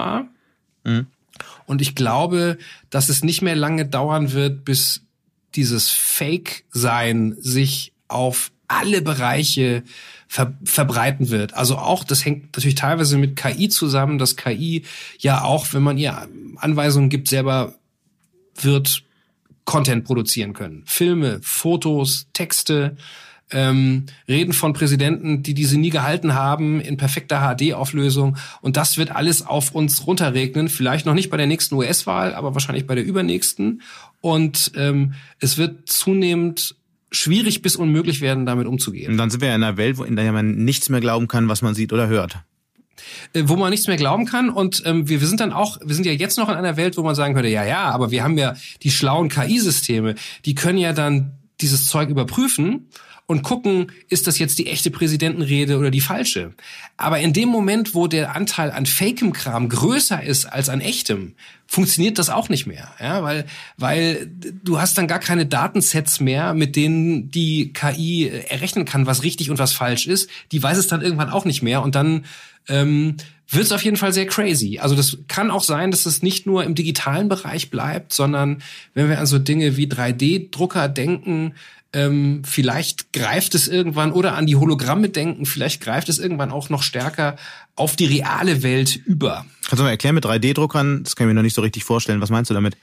Und ich glaube, dass es nicht mehr lange dauern wird, bis dieses Fake-Sein sich auf alle Bereiche ver verbreiten wird. Also auch, das hängt natürlich teilweise mit KI zusammen, dass KI ja auch, wenn man ihr Anweisungen gibt, selber wird Content produzieren können. Filme, Fotos, Texte, ähm, Reden von Präsidenten, die diese nie gehalten haben, in perfekter HD-Auflösung. Und das wird alles auf uns runterregnen. Vielleicht noch nicht bei der nächsten US-Wahl, aber wahrscheinlich bei der übernächsten. Und ähm, es wird zunehmend schwierig bis unmöglich werden, damit umzugehen. Und dann sind wir ja in einer Welt, in der man nichts mehr glauben kann, was man sieht oder hört. äh, wo man nichts mehr glauben kann. Und ähm, wir, wir sind dann auch, wir sind ja jetzt noch in einer Welt, wo man sagen könnte, ja, ja, aber wir haben ja die schlauen KI-Systeme, die können ja dann dieses Zeug überprüfen und gucken, ist das jetzt die echte Präsidentenrede oder die falsche. Aber in dem Moment, wo der Anteil an fakem Kram größer ist als an echtem, funktioniert das auch nicht mehr, ja, weil weil du hast dann gar keine Datensets mehr, mit denen die KI errechnen kann, was richtig und was falsch ist. Die weiß es dann irgendwann auch nicht mehr und dann ähm, wird es auf jeden Fall sehr crazy. Also das kann auch sein, dass es nicht nur im digitalen Bereich bleibt, sondern wenn wir an so Dinge wie 3D-Drucker denken, ähm, vielleicht greift es irgendwann oder an die Hologramme denken, vielleicht greift es irgendwann auch noch stärker auf die reale Welt über. Kannst du mal erklären mit 3D-Druckern? Das kann ich mir noch nicht so richtig vorstellen. Was meinst du damit?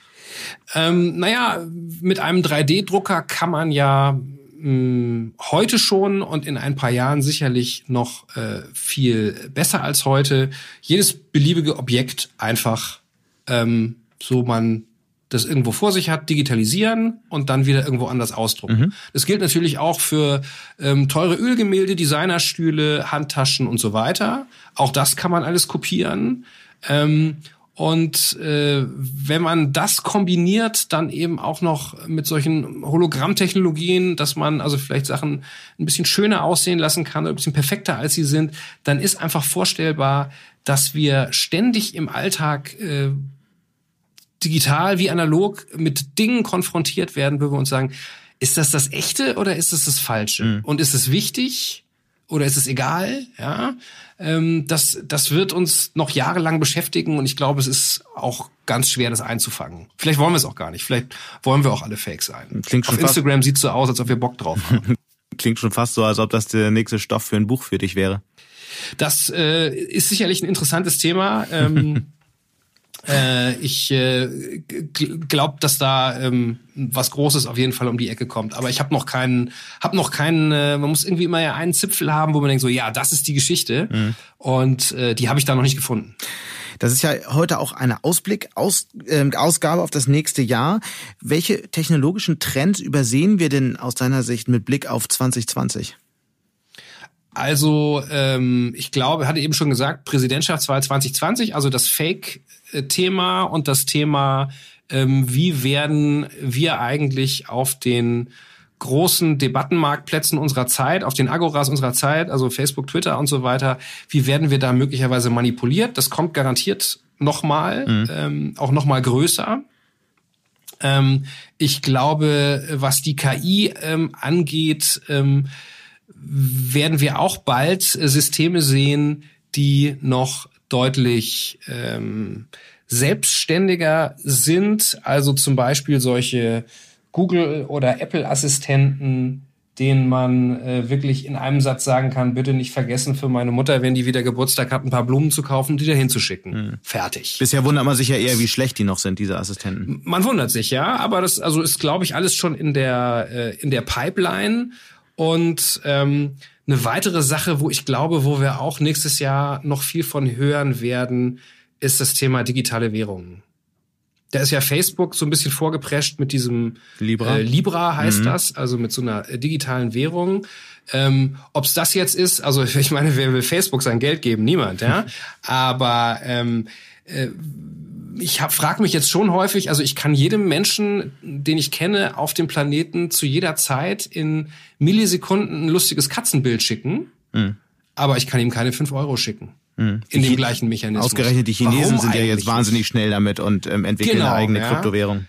Ähm, naja, mit einem 3D-Drucker kann man ja mh, heute schon und in ein paar Jahren sicherlich noch äh, viel besser als heute jedes beliebige Objekt einfach ähm, so man das irgendwo vor sich hat, digitalisieren und dann wieder irgendwo anders ausdrucken. Mhm. Das gilt natürlich auch für ähm, teure Ölgemälde, Designerstühle, Handtaschen und so weiter. Auch das kann man alles kopieren. Ähm, und äh, wenn man das kombiniert, dann eben auch noch mit solchen Hologrammtechnologien, dass man also vielleicht Sachen ein bisschen schöner aussehen lassen kann, ein bisschen perfekter als sie sind, dann ist einfach vorstellbar, dass wir ständig im Alltag äh, digital wie analog mit Dingen konfrontiert werden, wo wir uns sagen, ist das das Echte oder ist das das Falsche? Mhm. Und ist es wichtig oder ist es egal? Ja, ähm, das, das wird uns noch jahrelang beschäftigen und ich glaube, es ist auch ganz schwer, das einzufangen. Vielleicht wollen wir es auch gar nicht. Vielleicht wollen wir auch alle Fake sein. Klingt schon Auf Instagram sieht so aus, als ob wir Bock drauf haben. Klingt schon fast so, als ob das der nächste Stoff für ein Buch für dich wäre. Das äh, ist sicherlich ein interessantes Thema. Ähm, Äh, ich äh, glaube, dass da ähm, was Großes auf jeden Fall um die Ecke kommt. Aber ich habe noch keinen, habe noch keinen. Äh, man muss irgendwie immer ja einen Zipfel haben, wo man denkt so, ja, das ist die Geschichte. Mhm. Und äh, die habe ich da noch nicht gefunden. Das ist ja heute auch eine Ausblick, Aus, äh, Ausgabe auf das nächste Jahr. Welche technologischen Trends übersehen wir denn aus deiner Sicht mit Blick auf 2020? Also ähm, ich glaube, hatte eben schon gesagt, Präsidentschaftswahl 2020, also das Fake-Thema und das Thema, ähm, wie werden wir eigentlich auf den großen Debattenmarktplätzen unserer Zeit, auf den Agoras unserer Zeit, also Facebook, Twitter und so weiter, wie werden wir da möglicherweise manipuliert? Das kommt garantiert nochmal, mhm. ähm, auch nochmal größer. Ähm, ich glaube, was die KI ähm, angeht, ähm, werden wir auch bald Systeme sehen, die noch deutlich ähm, selbstständiger sind. Also zum Beispiel solche Google- oder Apple-Assistenten, denen man äh, wirklich in einem Satz sagen kann, bitte nicht vergessen für meine Mutter, wenn die wieder Geburtstag hat, ein paar Blumen zu kaufen und die da hinzuschicken. Mhm. Fertig. Bisher wundert man sich ja eher, wie schlecht die noch sind, diese Assistenten. Man wundert sich, ja, aber das also ist, glaube ich, alles schon in der, äh, in der Pipeline. Und ähm, eine weitere Sache, wo ich glaube, wo wir auch nächstes Jahr noch viel von hören werden, ist das Thema digitale Währungen. Da ist ja Facebook so ein bisschen vorgeprescht mit diesem Libra, äh, Libra heißt mhm. das, also mit so einer äh, digitalen Währung. Ähm, Ob es das jetzt ist, also ich meine, wer will Facebook sein Geld geben? Niemand, ja. Aber ähm, äh, ich frage mich jetzt schon häufig, also ich kann jedem Menschen, den ich kenne, auf dem Planeten zu jeder Zeit in Millisekunden ein lustiges Katzenbild schicken, mhm. aber ich kann ihm keine fünf Euro schicken. Mhm. In dem gleichen Mechanismus. Ausgerechnet die Chinesen Warum sind ja jetzt wahnsinnig schnell damit und ähm, entwickeln genau, eine eigene ja. Kryptowährung.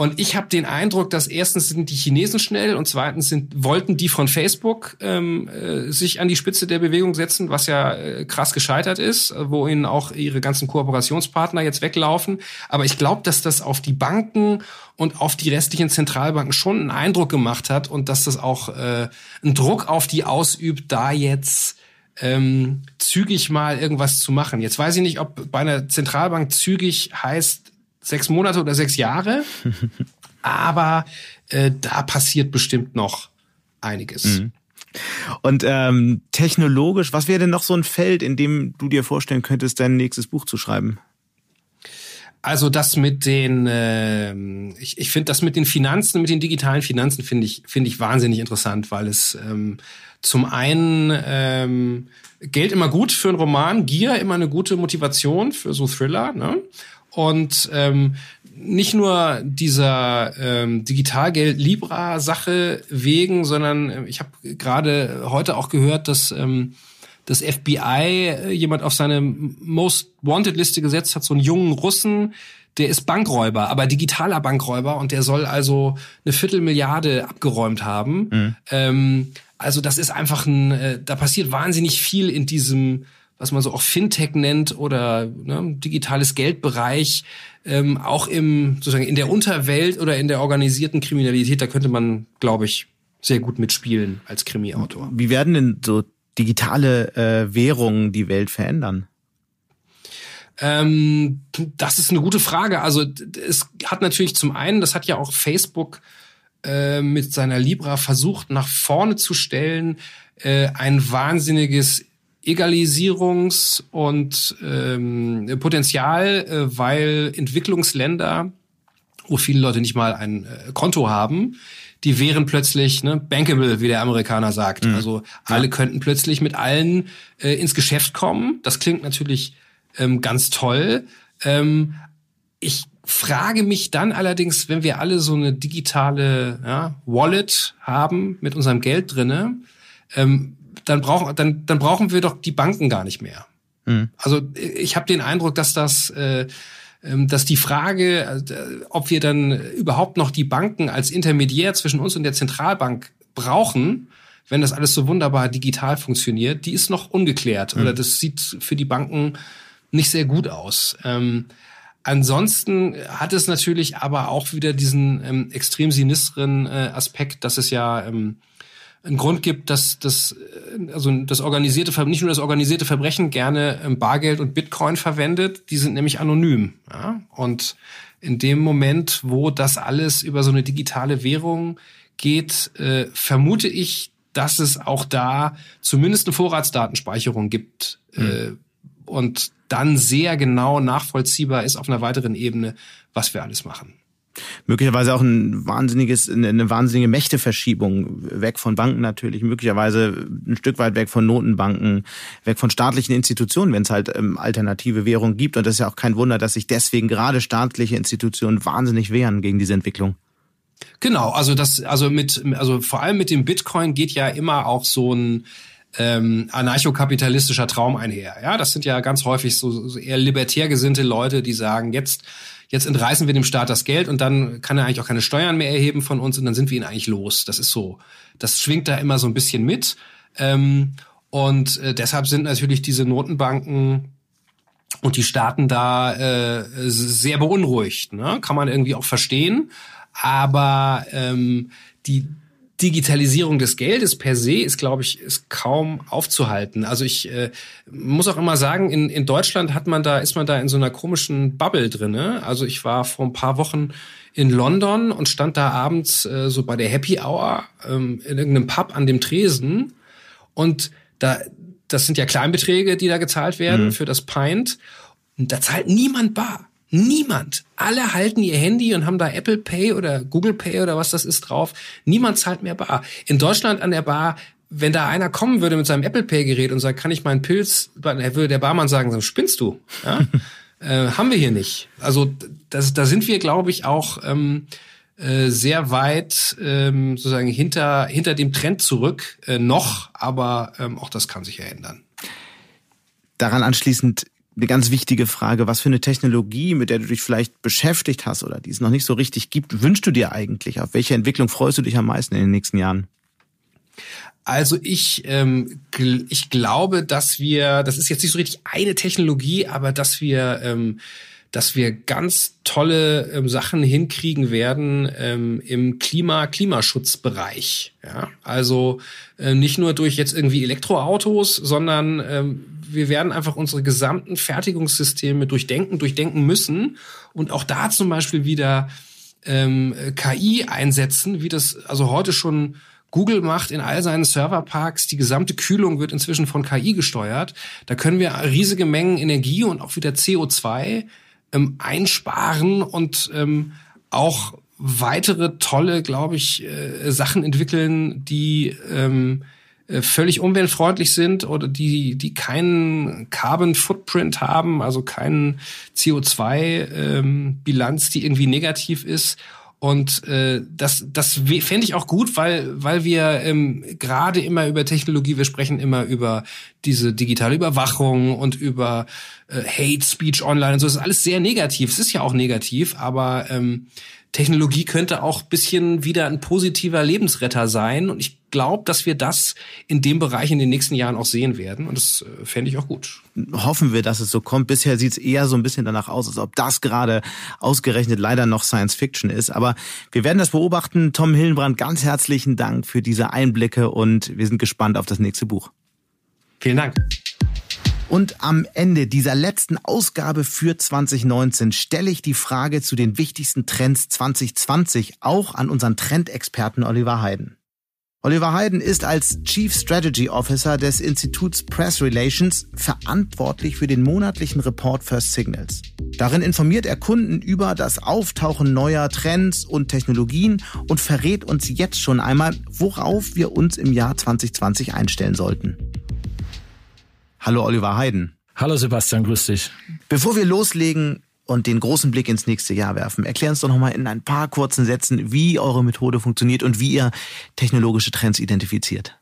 Und ich habe den Eindruck, dass erstens sind die Chinesen schnell und zweitens sind wollten die von Facebook ähm, äh, sich an die Spitze der Bewegung setzen, was ja äh, krass gescheitert ist, wo ihnen auch ihre ganzen Kooperationspartner jetzt weglaufen. Aber ich glaube, dass das auf die Banken und auf die restlichen Zentralbanken schon einen Eindruck gemacht hat und dass das auch äh, einen Druck auf die ausübt, da jetzt ähm, zügig mal irgendwas zu machen. Jetzt weiß ich nicht, ob bei einer Zentralbank zügig heißt sechs Monate oder sechs Jahre. Aber äh, da passiert bestimmt noch einiges. Mhm. Und ähm, technologisch, was wäre denn noch so ein Feld, in dem du dir vorstellen könntest, dein nächstes Buch zu schreiben? Also das mit den, äh, ich, ich finde das mit den Finanzen, mit den digitalen Finanzen finde ich finde ich wahnsinnig interessant, weil es ähm, zum einen ähm, Geld immer gut für einen Roman, Gier immer eine gute Motivation für so Thriller, ne? Und ähm, nicht nur dieser ähm, Digitalgeld Libra Sache wegen, sondern äh, ich habe gerade heute auch gehört, dass ähm, das FBI äh, jemand auf seine Most Wanted Liste gesetzt hat, so einen jungen Russen, der ist Bankräuber, aber digitaler Bankräuber und der soll also eine Viertelmilliarde abgeräumt haben. Mhm. Ähm, also das ist einfach ein, äh, da passiert wahnsinnig viel in diesem was man so auch Fintech nennt oder ne, digitales Geldbereich, ähm, auch im sozusagen in der Unterwelt oder in der organisierten Kriminalität, da könnte man, glaube ich, sehr gut mitspielen als Krimi-Autor. Wie werden denn so digitale äh, Währungen die Welt verändern? Ähm, das ist eine gute Frage. Also es hat natürlich zum einen, das hat ja auch Facebook äh, mit seiner Libra versucht nach vorne zu stellen, äh, ein wahnsinniges Egalisierungs- und ähm, Potenzial, äh, weil Entwicklungsländer, wo viele Leute nicht mal ein äh, Konto haben, die wären plötzlich ne, bankable, wie der Amerikaner sagt. Mhm. Also alle ja. könnten plötzlich mit allen äh, ins Geschäft kommen. Das klingt natürlich ähm, ganz toll. Ähm, ich frage mich dann allerdings, wenn wir alle so eine digitale ja, Wallet haben mit unserem Geld drinne, ähm, dann brauchen dann dann brauchen wir doch die Banken gar nicht mehr. Mhm. Also ich habe den Eindruck, dass das äh, ähm, dass die Frage, äh, ob wir dann überhaupt noch die Banken als Intermediär zwischen uns und der Zentralbank brauchen, wenn das alles so wunderbar digital funktioniert, die ist noch ungeklärt mhm. oder das sieht für die Banken nicht sehr gut aus. Ähm, ansonsten hat es natürlich aber auch wieder diesen ähm, extrem sinistren äh, Aspekt, dass es ja ähm, einen Grund gibt, dass das also das organisierte nicht nur das organisierte Verbrechen gerne ähm, Bargeld und Bitcoin verwendet, die sind nämlich anonym. Ja? Und in dem Moment, wo das alles über so eine digitale Währung geht, äh, vermute ich, dass es auch da zumindest eine Vorratsdatenspeicherung gibt mhm. äh, und dann sehr genau nachvollziehbar ist auf einer weiteren Ebene, was wir alles machen möglicherweise auch ein wahnsinniges, eine wahnsinnige Mächteverschiebung weg von Banken natürlich, möglicherweise ein Stück weit weg von Notenbanken, weg von staatlichen Institutionen, wenn es halt ähm, alternative Währungen gibt. Und das ist ja auch kein Wunder, dass sich deswegen gerade staatliche Institutionen wahnsinnig wehren gegen diese Entwicklung. Genau, also das, also mit, also vor allem mit dem Bitcoin geht ja immer auch so ein ähm, anarchokapitalistischer Traum einher. Ja, das sind ja ganz häufig so, so eher libertär gesinnte Leute, die sagen, jetzt jetzt entreißen wir dem Staat das Geld und dann kann er eigentlich auch keine Steuern mehr erheben von uns und dann sind wir ihn eigentlich los. Das ist so. Das schwingt da immer so ein bisschen mit. Ähm, und äh, deshalb sind natürlich diese Notenbanken und die Staaten da äh, sehr beunruhigt. Ne? Kann man irgendwie auch verstehen. Aber ähm, die, Digitalisierung des Geldes per se ist, glaube ich, ist kaum aufzuhalten. Also ich äh, muss auch immer sagen, in, in Deutschland hat man da, ist man da in so einer komischen Bubble drinne. Also ich war vor ein paar Wochen in London und stand da abends äh, so bei der Happy Hour ähm, in irgendeinem Pub an dem Tresen und da, das sind ja Kleinbeträge, die da gezahlt werden mhm. für das Pint. Und da zahlt niemand bar. Niemand. Alle halten ihr Handy und haben da Apple Pay oder Google Pay oder was das ist drauf. Niemand zahlt mehr bar. In Deutschland an der Bar, wenn da einer kommen würde mit seinem Apple Pay Gerät und sagt, kann ich meinen Pilz, würde der Barmann sagen, so spinnst du. Ja? äh, haben wir hier nicht. Also das, da sind wir, glaube ich, auch ähm, äh, sehr weit ähm, sozusagen hinter hinter dem Trend zurück äh, noch, aber ähm, auch das kann sich ja ändern. Daran anschließend eine ganz wichtige Frage. Was für eine Technologie, mit der du dich vielleicht beschäftigt hast oder die es noch nicht so richtig gibt, wünschst du dir eigentlich? Auf welche Entwicklung freust du dich am meisten in den nächsten Jahren? Also ich, ähm, ich glaube, dass wir, das ist jetzt nicht so richtig eine Technologie, aber dass wir ähm, dass wir ganz tolle ähm, Sachen hinkriegen werden ähm, im Klima Klimaschutzbereich. Ja? Also äh, nicht nur durch jetzt irgendwie Elektroautos, sondern ähm, wir werden einfach unsere gesamten Fertigungssysteme durchdenken, durchdenken müssen und auch da zum Beispiel wieder ähm, KI einsetzen, wie das also heute schon Google macht in all seinen Serverparks, die gesamte Kühlung wird inzwischen von KI gesteuert. Da können wir riesige Mengen Energie und auch wieder CO2 ähm, einsparen und ähm, auch weitere tolle, glaube ich, äh, Sachen entwickeln, die ähm, äh, völlig umweltfreundlich sind oder die, die keinen Carbon Footprint haben, also keinen CO2-Bilanz, ähm, die irgendwie negativ ist. Und äh, das, das fände ich auch gut, weil, weil wir ähm, gerade immer über Technologie, wir sprechen immer über diese digitale Überwachung und über äh, Hate Speech online und so. Das ist alles sehr negativ. Es ist ja auch negativ, aber ähm, Technologie könnte auch bisschen wieder ein positiver Lebensretter sein. Und ich glaube, dass wir das in dem Bereich in den nächsten Jahren auch sehen werden. Und das äh, fände ich auch gut. Hoffen wir, dass es so kommt. Bisher sieht es eher so ein bisschen danach aus, als ob das gerade ausgerechnet leider noch Science Fiction ist. Aber wir werden das beobachten. Tom Hillenbrand, ganz herzlichen Dank für diese Einblicke und wir sind gespannt auf das nächste Buch. Vielen Dank. Und am Ende dieser letzten Ausgabe für 2019 stelle ich die Frage zu den wichtigsten Trends 2020 auch an unseren Trendexperten Oliver Heiden. Oliver Heiden ist als Chief Strategy Officer des Instituts Press Relations verantwortlich für den monatlichen Report First Signals. Darin informiert er Kunden über das Auftauchen neuer Trends und Technologien und verrät uns jetzt schon einmal, worauf wir uns im Jahr 2020 einstellen sollten. Hallo Oliver Heiden. Hallo Sebastian, grüß dich. Bevor wir loslegen, und den großen Blick ins nächste Jahr werfen. Erklären uns doch nochmal in ein paar kurzen Sätzen, wie eure Methode funktioniert und wie ihr technologische Trends identifiziert.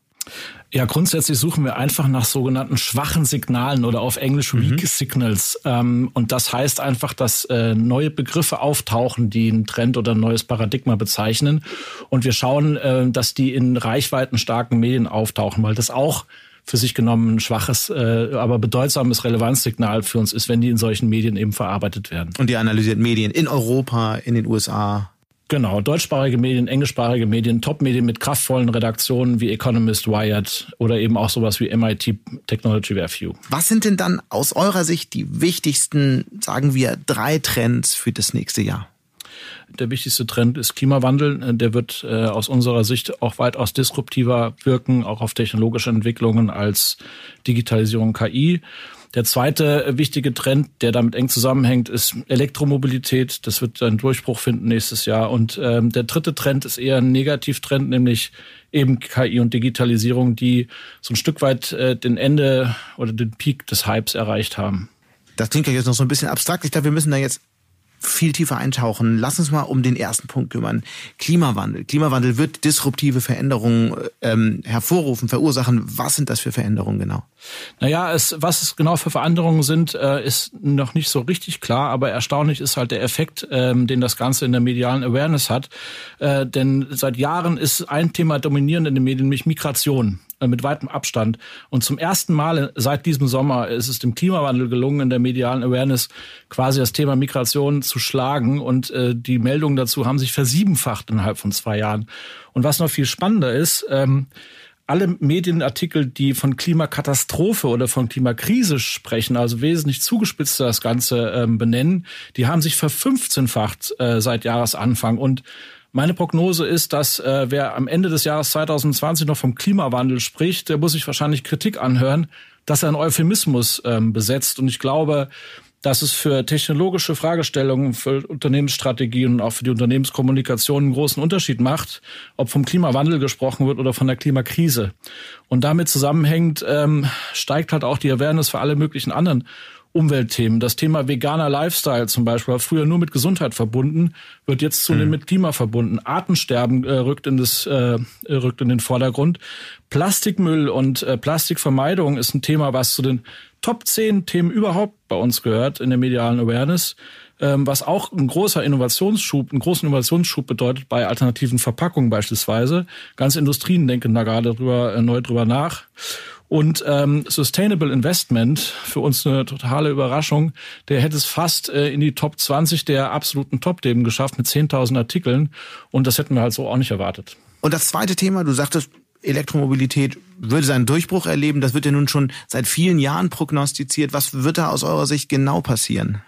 Ja, grundsätzlich suchen wir einfach nach sogenannten schwachen Signalen oder auf Englisch mhm. Weak Signals. Ähm, und das heißt einfach, dass äh, neue Begriffe auftauchen, die einen Trend oder ein neues Paradigma bezeichnen. Und wir schauen, äh, dass die in reichweitenstarken Medien auftauchen, weil das auch für sich genommen ein schwaches, äh, aber bedeutsames Relevanzsignal für uns ist, wenn die in solchen Medien eben verarbeitet werden. Und ihr analysiert Medien in Europa, in den USA. Genau, deutschsprachige Medien, englischsprachige Medien, Top-Medien mit kraftvollen Redaktionen wie Economist, Wired oder eben auch sowas wie MIT Technology Review. Was sind denn dann aus eurer Sicht die wichtigsten, sagen wir, drei Trends für das nächste Jahr? Der wichtigste Trend ist Klimawandel. Äh, der wird äh, aus unserer Sicht auch weitaus disruptiver wirken, auch auf technologische Entwicklungen als Digitalisierung KI. Der zweite äh, wichtige Trend, der damit eng zusammenhängt, ist Elektromobilität. Das wird einen Durchbruch finden nächstes Jahr. Und ähm, der dritte Trend ist eher ein Negativtrend, nämlich eben KI und Digitalisierung, die so ein Stück weit äh, den Ende oder den Peak des Hypes erreicht haben. Das klingt ja jetzt noch so ein bisschen abstrakt. Ich glaube, wir müssen da jetzt viel tiefer eintauchen. Lass uns mal um den ersten Punkt kümmern. Klimawandel. Klimawandel wird disruptive Veränderungen ähm, hervorrufen, verursachen. Was sind das für Veränderungen genau? Naja, es, was es genau für Veränderungen sind, äh, ist noch nicht so richtig klar, aber erstaunlich ist halt der Effekt, ähm, den das Ganze in der medialen Awareness hat. Äh, denn seit Jahren ist ein Thema dominierend in den Medien, nämlich Migration. Äh, mit weitem Abstand. Und zum ersten Mal seit diesem Sommer ist es dem Klimawandel gelungen, in der medialen Awareness quasi das Thema Migration zu schlagen. Und äh, die Meldungen dazu haben sich versiebenfacht innerhalb von zwei Jahren. Und was noch viel spannender ist, ähm, alle Medienartikel, die von Klimakatastrophe oder von Klimakrise sprechen, also wesentlich zugespitzter das Ganze ähm, benennen, die haben sich verfünfzehnfacht äh, seit Jahresanfang. Und meine Prognose ist, dass äh, wer am Ende des Jahres 2020 noch vom Klimawandel spricht, der muss sich wahrscheinlich Kritik anhören, dass er einen Euphemismus ähm, besetzt. Und ich glaube, dass es für technologische Fragestellungen, für Unternehmensstrategien und auch für die Unternehmenskommunikation einen großen Unterschied macht, ob vom Klimawandel gesprochen wird oder von der Klimakrise. Und damit zusammenhängt, ähm, steigt halt auch die Awareness für alle möglichen anderen Umweltthemen. Das Thema veganer Lifestyle zum Beispiel war früher nur mit Gesundheit verbunden, wird jetzt zunehmend mhm. mit Klima verbunden. Artensterben äh, rückt in das äh, rückt in den Vordergrund. Plastikmüll und äh, Plastikvermeidung ist ein Thema, was zu den Top 10 Themen überhaupt bei uns gehört in der medialen Awareness, ähm, was auch ein großer Innovationsschub, einen großen Innovationsschub bedeutet bei alternativen Verpackungen beispielsweise. Ganze Industrien denken da gerade drüber, äh, neu drüber nach. Und ähm, Sustainable Investment, für uns eine totale Überraschung, der hätte es fast äh, in die Top 20 der absoluten Top-Themen geschafft mit 10.000 Artikeln. Und das hätten wir halt so auch nicht erwartet. Und das zweite Thema, du sagtest, Elektromobilität würde seinen Durchbruch erleben. Das wird ja nun schon seit vielen Jahren prognostiziert. Was wird da aus eurer Sicht genau passieren?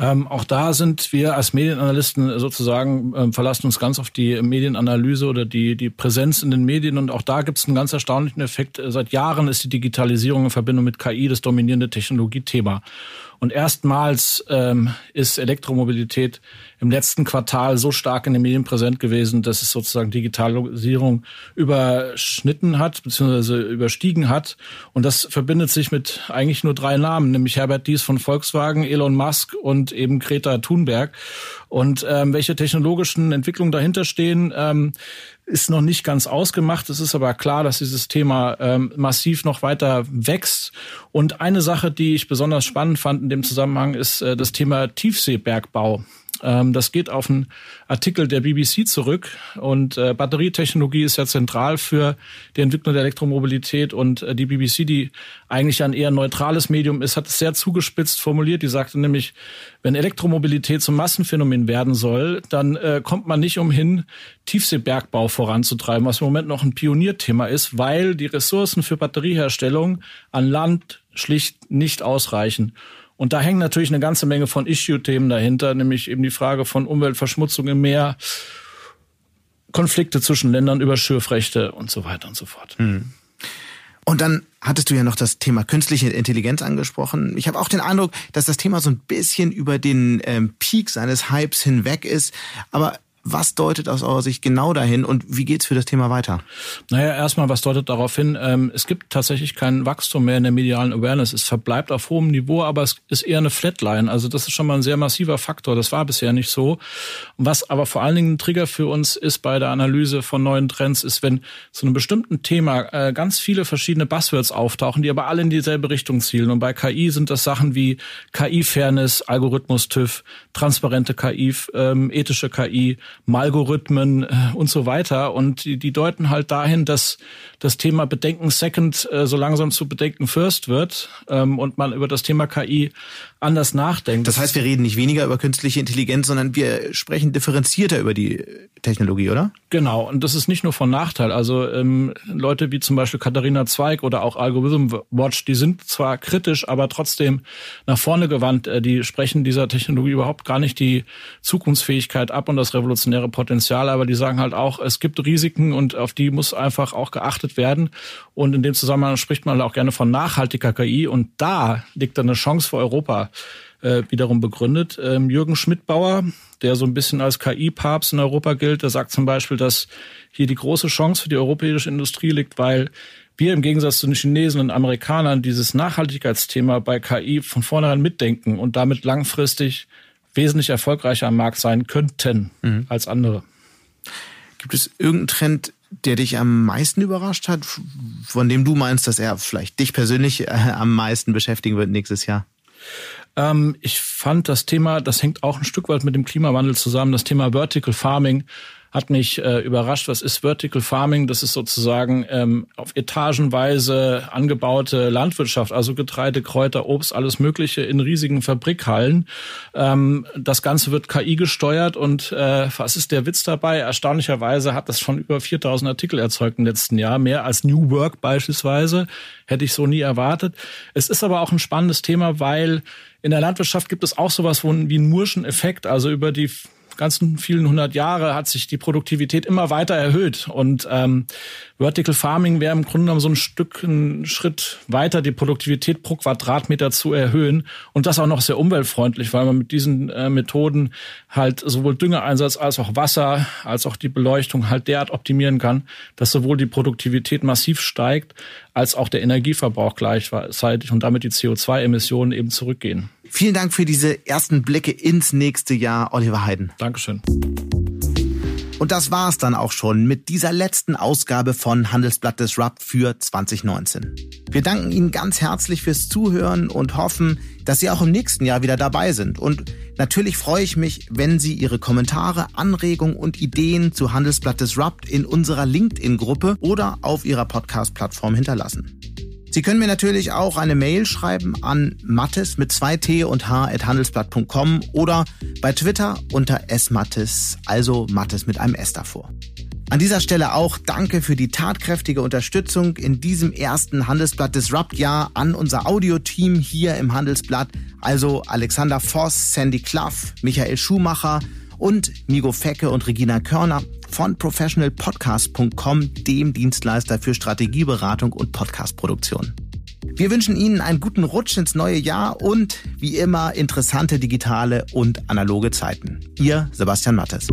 Ähm, auch da sind wir als Medienanalysten sozusagen, ähm, verlassen uns ganz auf die Medienanalyse oder die, die Präsenz in den Medien. Und auch da gibt es einen ganz erstaunlichen Effekt. Seit Jahren ist die Digitalisierung in Verbindung mit KI das dominierende Technologiethema. Und erstmals ähm, ist Elektromobilität im letzten Quartal so stark in den Medien präsent gewesen, dass es sozusagen Digitalisierung überschnitten hat, beziehungsweise überstiegen hat. Und das verbindet sich mit eigentlich nur drei Namen, nämlich Herbert Dies von Volkswagen, Elon Musk und eben Greta Thunberg. Und ähm, welche technologischen Entwicklungen dahinter stehen, ähm, ist noch nicht ganz ausgemacht. Es ist aber klar, dass dieses Thema ähm, massiv noch weiter wächst. Und eine Sache, die ich besonders spannend fand in dem Zusammenhang, ist äh, das Thema Tiefseebergbau. Ähm, das geht auf einen Artikel der BBC zurück. Und äh, Batterietechnologie ist ja zentral für die Entwicklung der Elektromobilität. Und äh, die BBC, die eigentlich ein eher neutrales Medium ist, hat es sehr zugespitzt formuliert. Die sagte nämlich, wenn Elektromobilität zum Massenphänomen werden soll, dann äh, kommt man nicht umhin, Tiefseebergbau voranzutreiben, was im Moment noch ein Pionierthema ist, weil die Ressourcen für Batterieherstellung an Land schlicht nicht ausreichen. Und da hängen natürlich eine ganze Menge von Issue-Themen dahinter, nämlich eben die Frage von Umweltverschmutzung im Meer, Konflikte zwischen Ländern über Schürfrechte und so weiter und so fort. Mhm. Und dann hattest du ja noch das Thema künstliche Intelligenz angesprochen. Ich habe auch den Eindruck, dass das Thema so ein bisschen über den ähm, Peak seines Hypes hinweg ist. Aber was deutet aus eurer Sicht genau dahin und wie geht's für das Thema weiter? Naja, erstmal, was deutet darauf hin? Ähm, es gibt tatsächlich kein Wachstum mehr in der medialen Awareness. Es verbleibt auf hohem Niveau, aber es ist eher eine Flatline. Also das ist schon mal ein sehr massiver Faktor. Das war bisher nicht so. Was aber vor allen Dingen ein Trigger für uns ist bei der Analyse von neuen Trends, ist, wenn zu einem bestimmten Thema äh, ganz viele verschiedene Buzzwords auftauchen, die aber alle in dieselbe Richtung zielen. Und bei KI sind das Sachen wie KI-Fairness, Algorithmus-TÜV, transparente KI, ähm, ethische KI, Algorithmen äh, und so weiter. Und die, die deuten halt dahin, dass das Thema Bedenken Second äh, so langsam zu Bedenken First wird ähm, und man über das Thema KI anders nachdenkt. Das heißt, wir reden nicht weniger über künstliche Intelligenz, sondern wir sprechen differenzierter über die Technologie, oder? Genau, und das ist nicht nur von Nachteil. Also ähm, Leute wie zum Beispiel Katharina Zweig oder auch Algorithm Watch, die sind zwar kritisch, aber trotzdem nach vorne gewandt. Äh, die sprechen dieser Technologie überhaupt gar nicht die Zukunftsfähigkeit ab und das revolutionäre Potenzial, aber die sagen halt auch, es gibt Risiken und auf die muss einfach auch geachtet werden. Und in dem Zusammenhang spricht man auch gerne von nachhaltiger KI und da liegt dann eine Chance für Europa äh, wiederum begründet. Ähm, Jürgen Schmidtbauer, der so ein bisschen als KI-Papst in Europa gilt, der sagt zum Beispiel, dass hier die große Chance für die europäische Industrie liegt, weil wir im Gegensatz zu den Chinesen und Amerikanern dieses Nachhaltigkeitsthema bei KI von vornherein mitdenken und damit langfristig wesentlich erfolgreicher am Markt sein könnten mhm. als andere. Gibt es irgendeinen Trend, der dich am meisten überrascht hat, von dem du meinst, dass er vielleicht dich persönlich äh, am meisten beschäftigen wird nächstes Jahr? Ähm, ich fand das Thema, das hängt auch ein Stück weit mit dem Klimawandel zusammen, das Thema Vertical Farming hat mich äh, überrascht. Was ist Vertical Farming? Das ist sozusagen ähm, auf etagenweise angebaute Landwirtschaft, also Getreide, Kräuter, Obst, alles Mögliche in riesigen Fabrikhallen. Ähm, das Ganze wird KI gesteuert und äh, was ist der Witz dabei? Erstaunlicherweise hat das schon über 4000 Artikel erzeugt im letzten Jahr, mehr als New Work beispielsweise. Hätte ich so nie erwartet. Es ist aber auch ein spannendes Thema, weil in der Landwirtschaft gibt es auch sowas wie einen Murschen Effekt, also über die ganzen vielen hundert Jahre hat sich die Produktivität immer weiter erhöht. Und ähm, Vertical Farming wäre im Grunde genommen so ein Stück, ein Schritt weiter, die Produktivität pro Quadratmeter zu erhöhen. Und das auch noch sehr umweltfreundlich, weil man mit diesen äh, Methoden halt sowohl Düngeeinsatz als auch Wasser, als auch die Beleuchtung halt derart optimieren kann, dass sowohl die Produktivität massiv steigt, als auch der Energieverbrauch gleichzeitig und damit die CO2-Emissionen eben zurückgehen. Vielen Dank für diese ersten Blicke ins nächste Jahr, Oliver Heiden. Dankeschön. Und das war's dann auch schon mit dieser letzten Ausgabe von Handelsblatt Disrupt für 2019. Wir danken Ihnen ganz herzlich fürs Zuhören und hoffen, dass Sie auch im nächsten Jahr wieder dabei sind. Und natürlich freue ich mich, wenn Sie Ihre Kommentare, Anregungen und Ideen zu Handelsblatt Disrupt in unserer LinkedIn-Gruppe oder auf Ihrer Podcast-Plattform hinterlassen. Sie können mir natürlich auch eine Mail schreiben an mattes mit zwei T und H at handelsblatt.com oder bei Twitter unter smattes, also Mattes mit einem S davor. An dieser Stelle auch danke für die tatkräftige Unterstützung in diesem ersten Handelsblatt Disrupt-Jahr an unser Audioteam hier im Handelsblatt, also Alexander Voss, Sandy Clough, Michael Schumacher und Migo Fecke und Regina Körner von professionalpodcast.com, dem Dienstleister für Strategieberatung und Podcastproduktion. Wir wünschen Ihnen einen guten Rutsch ins neue Jahr und wie immer interessante digitale und analoge Zeiten. Ihr Sebastian Mattes.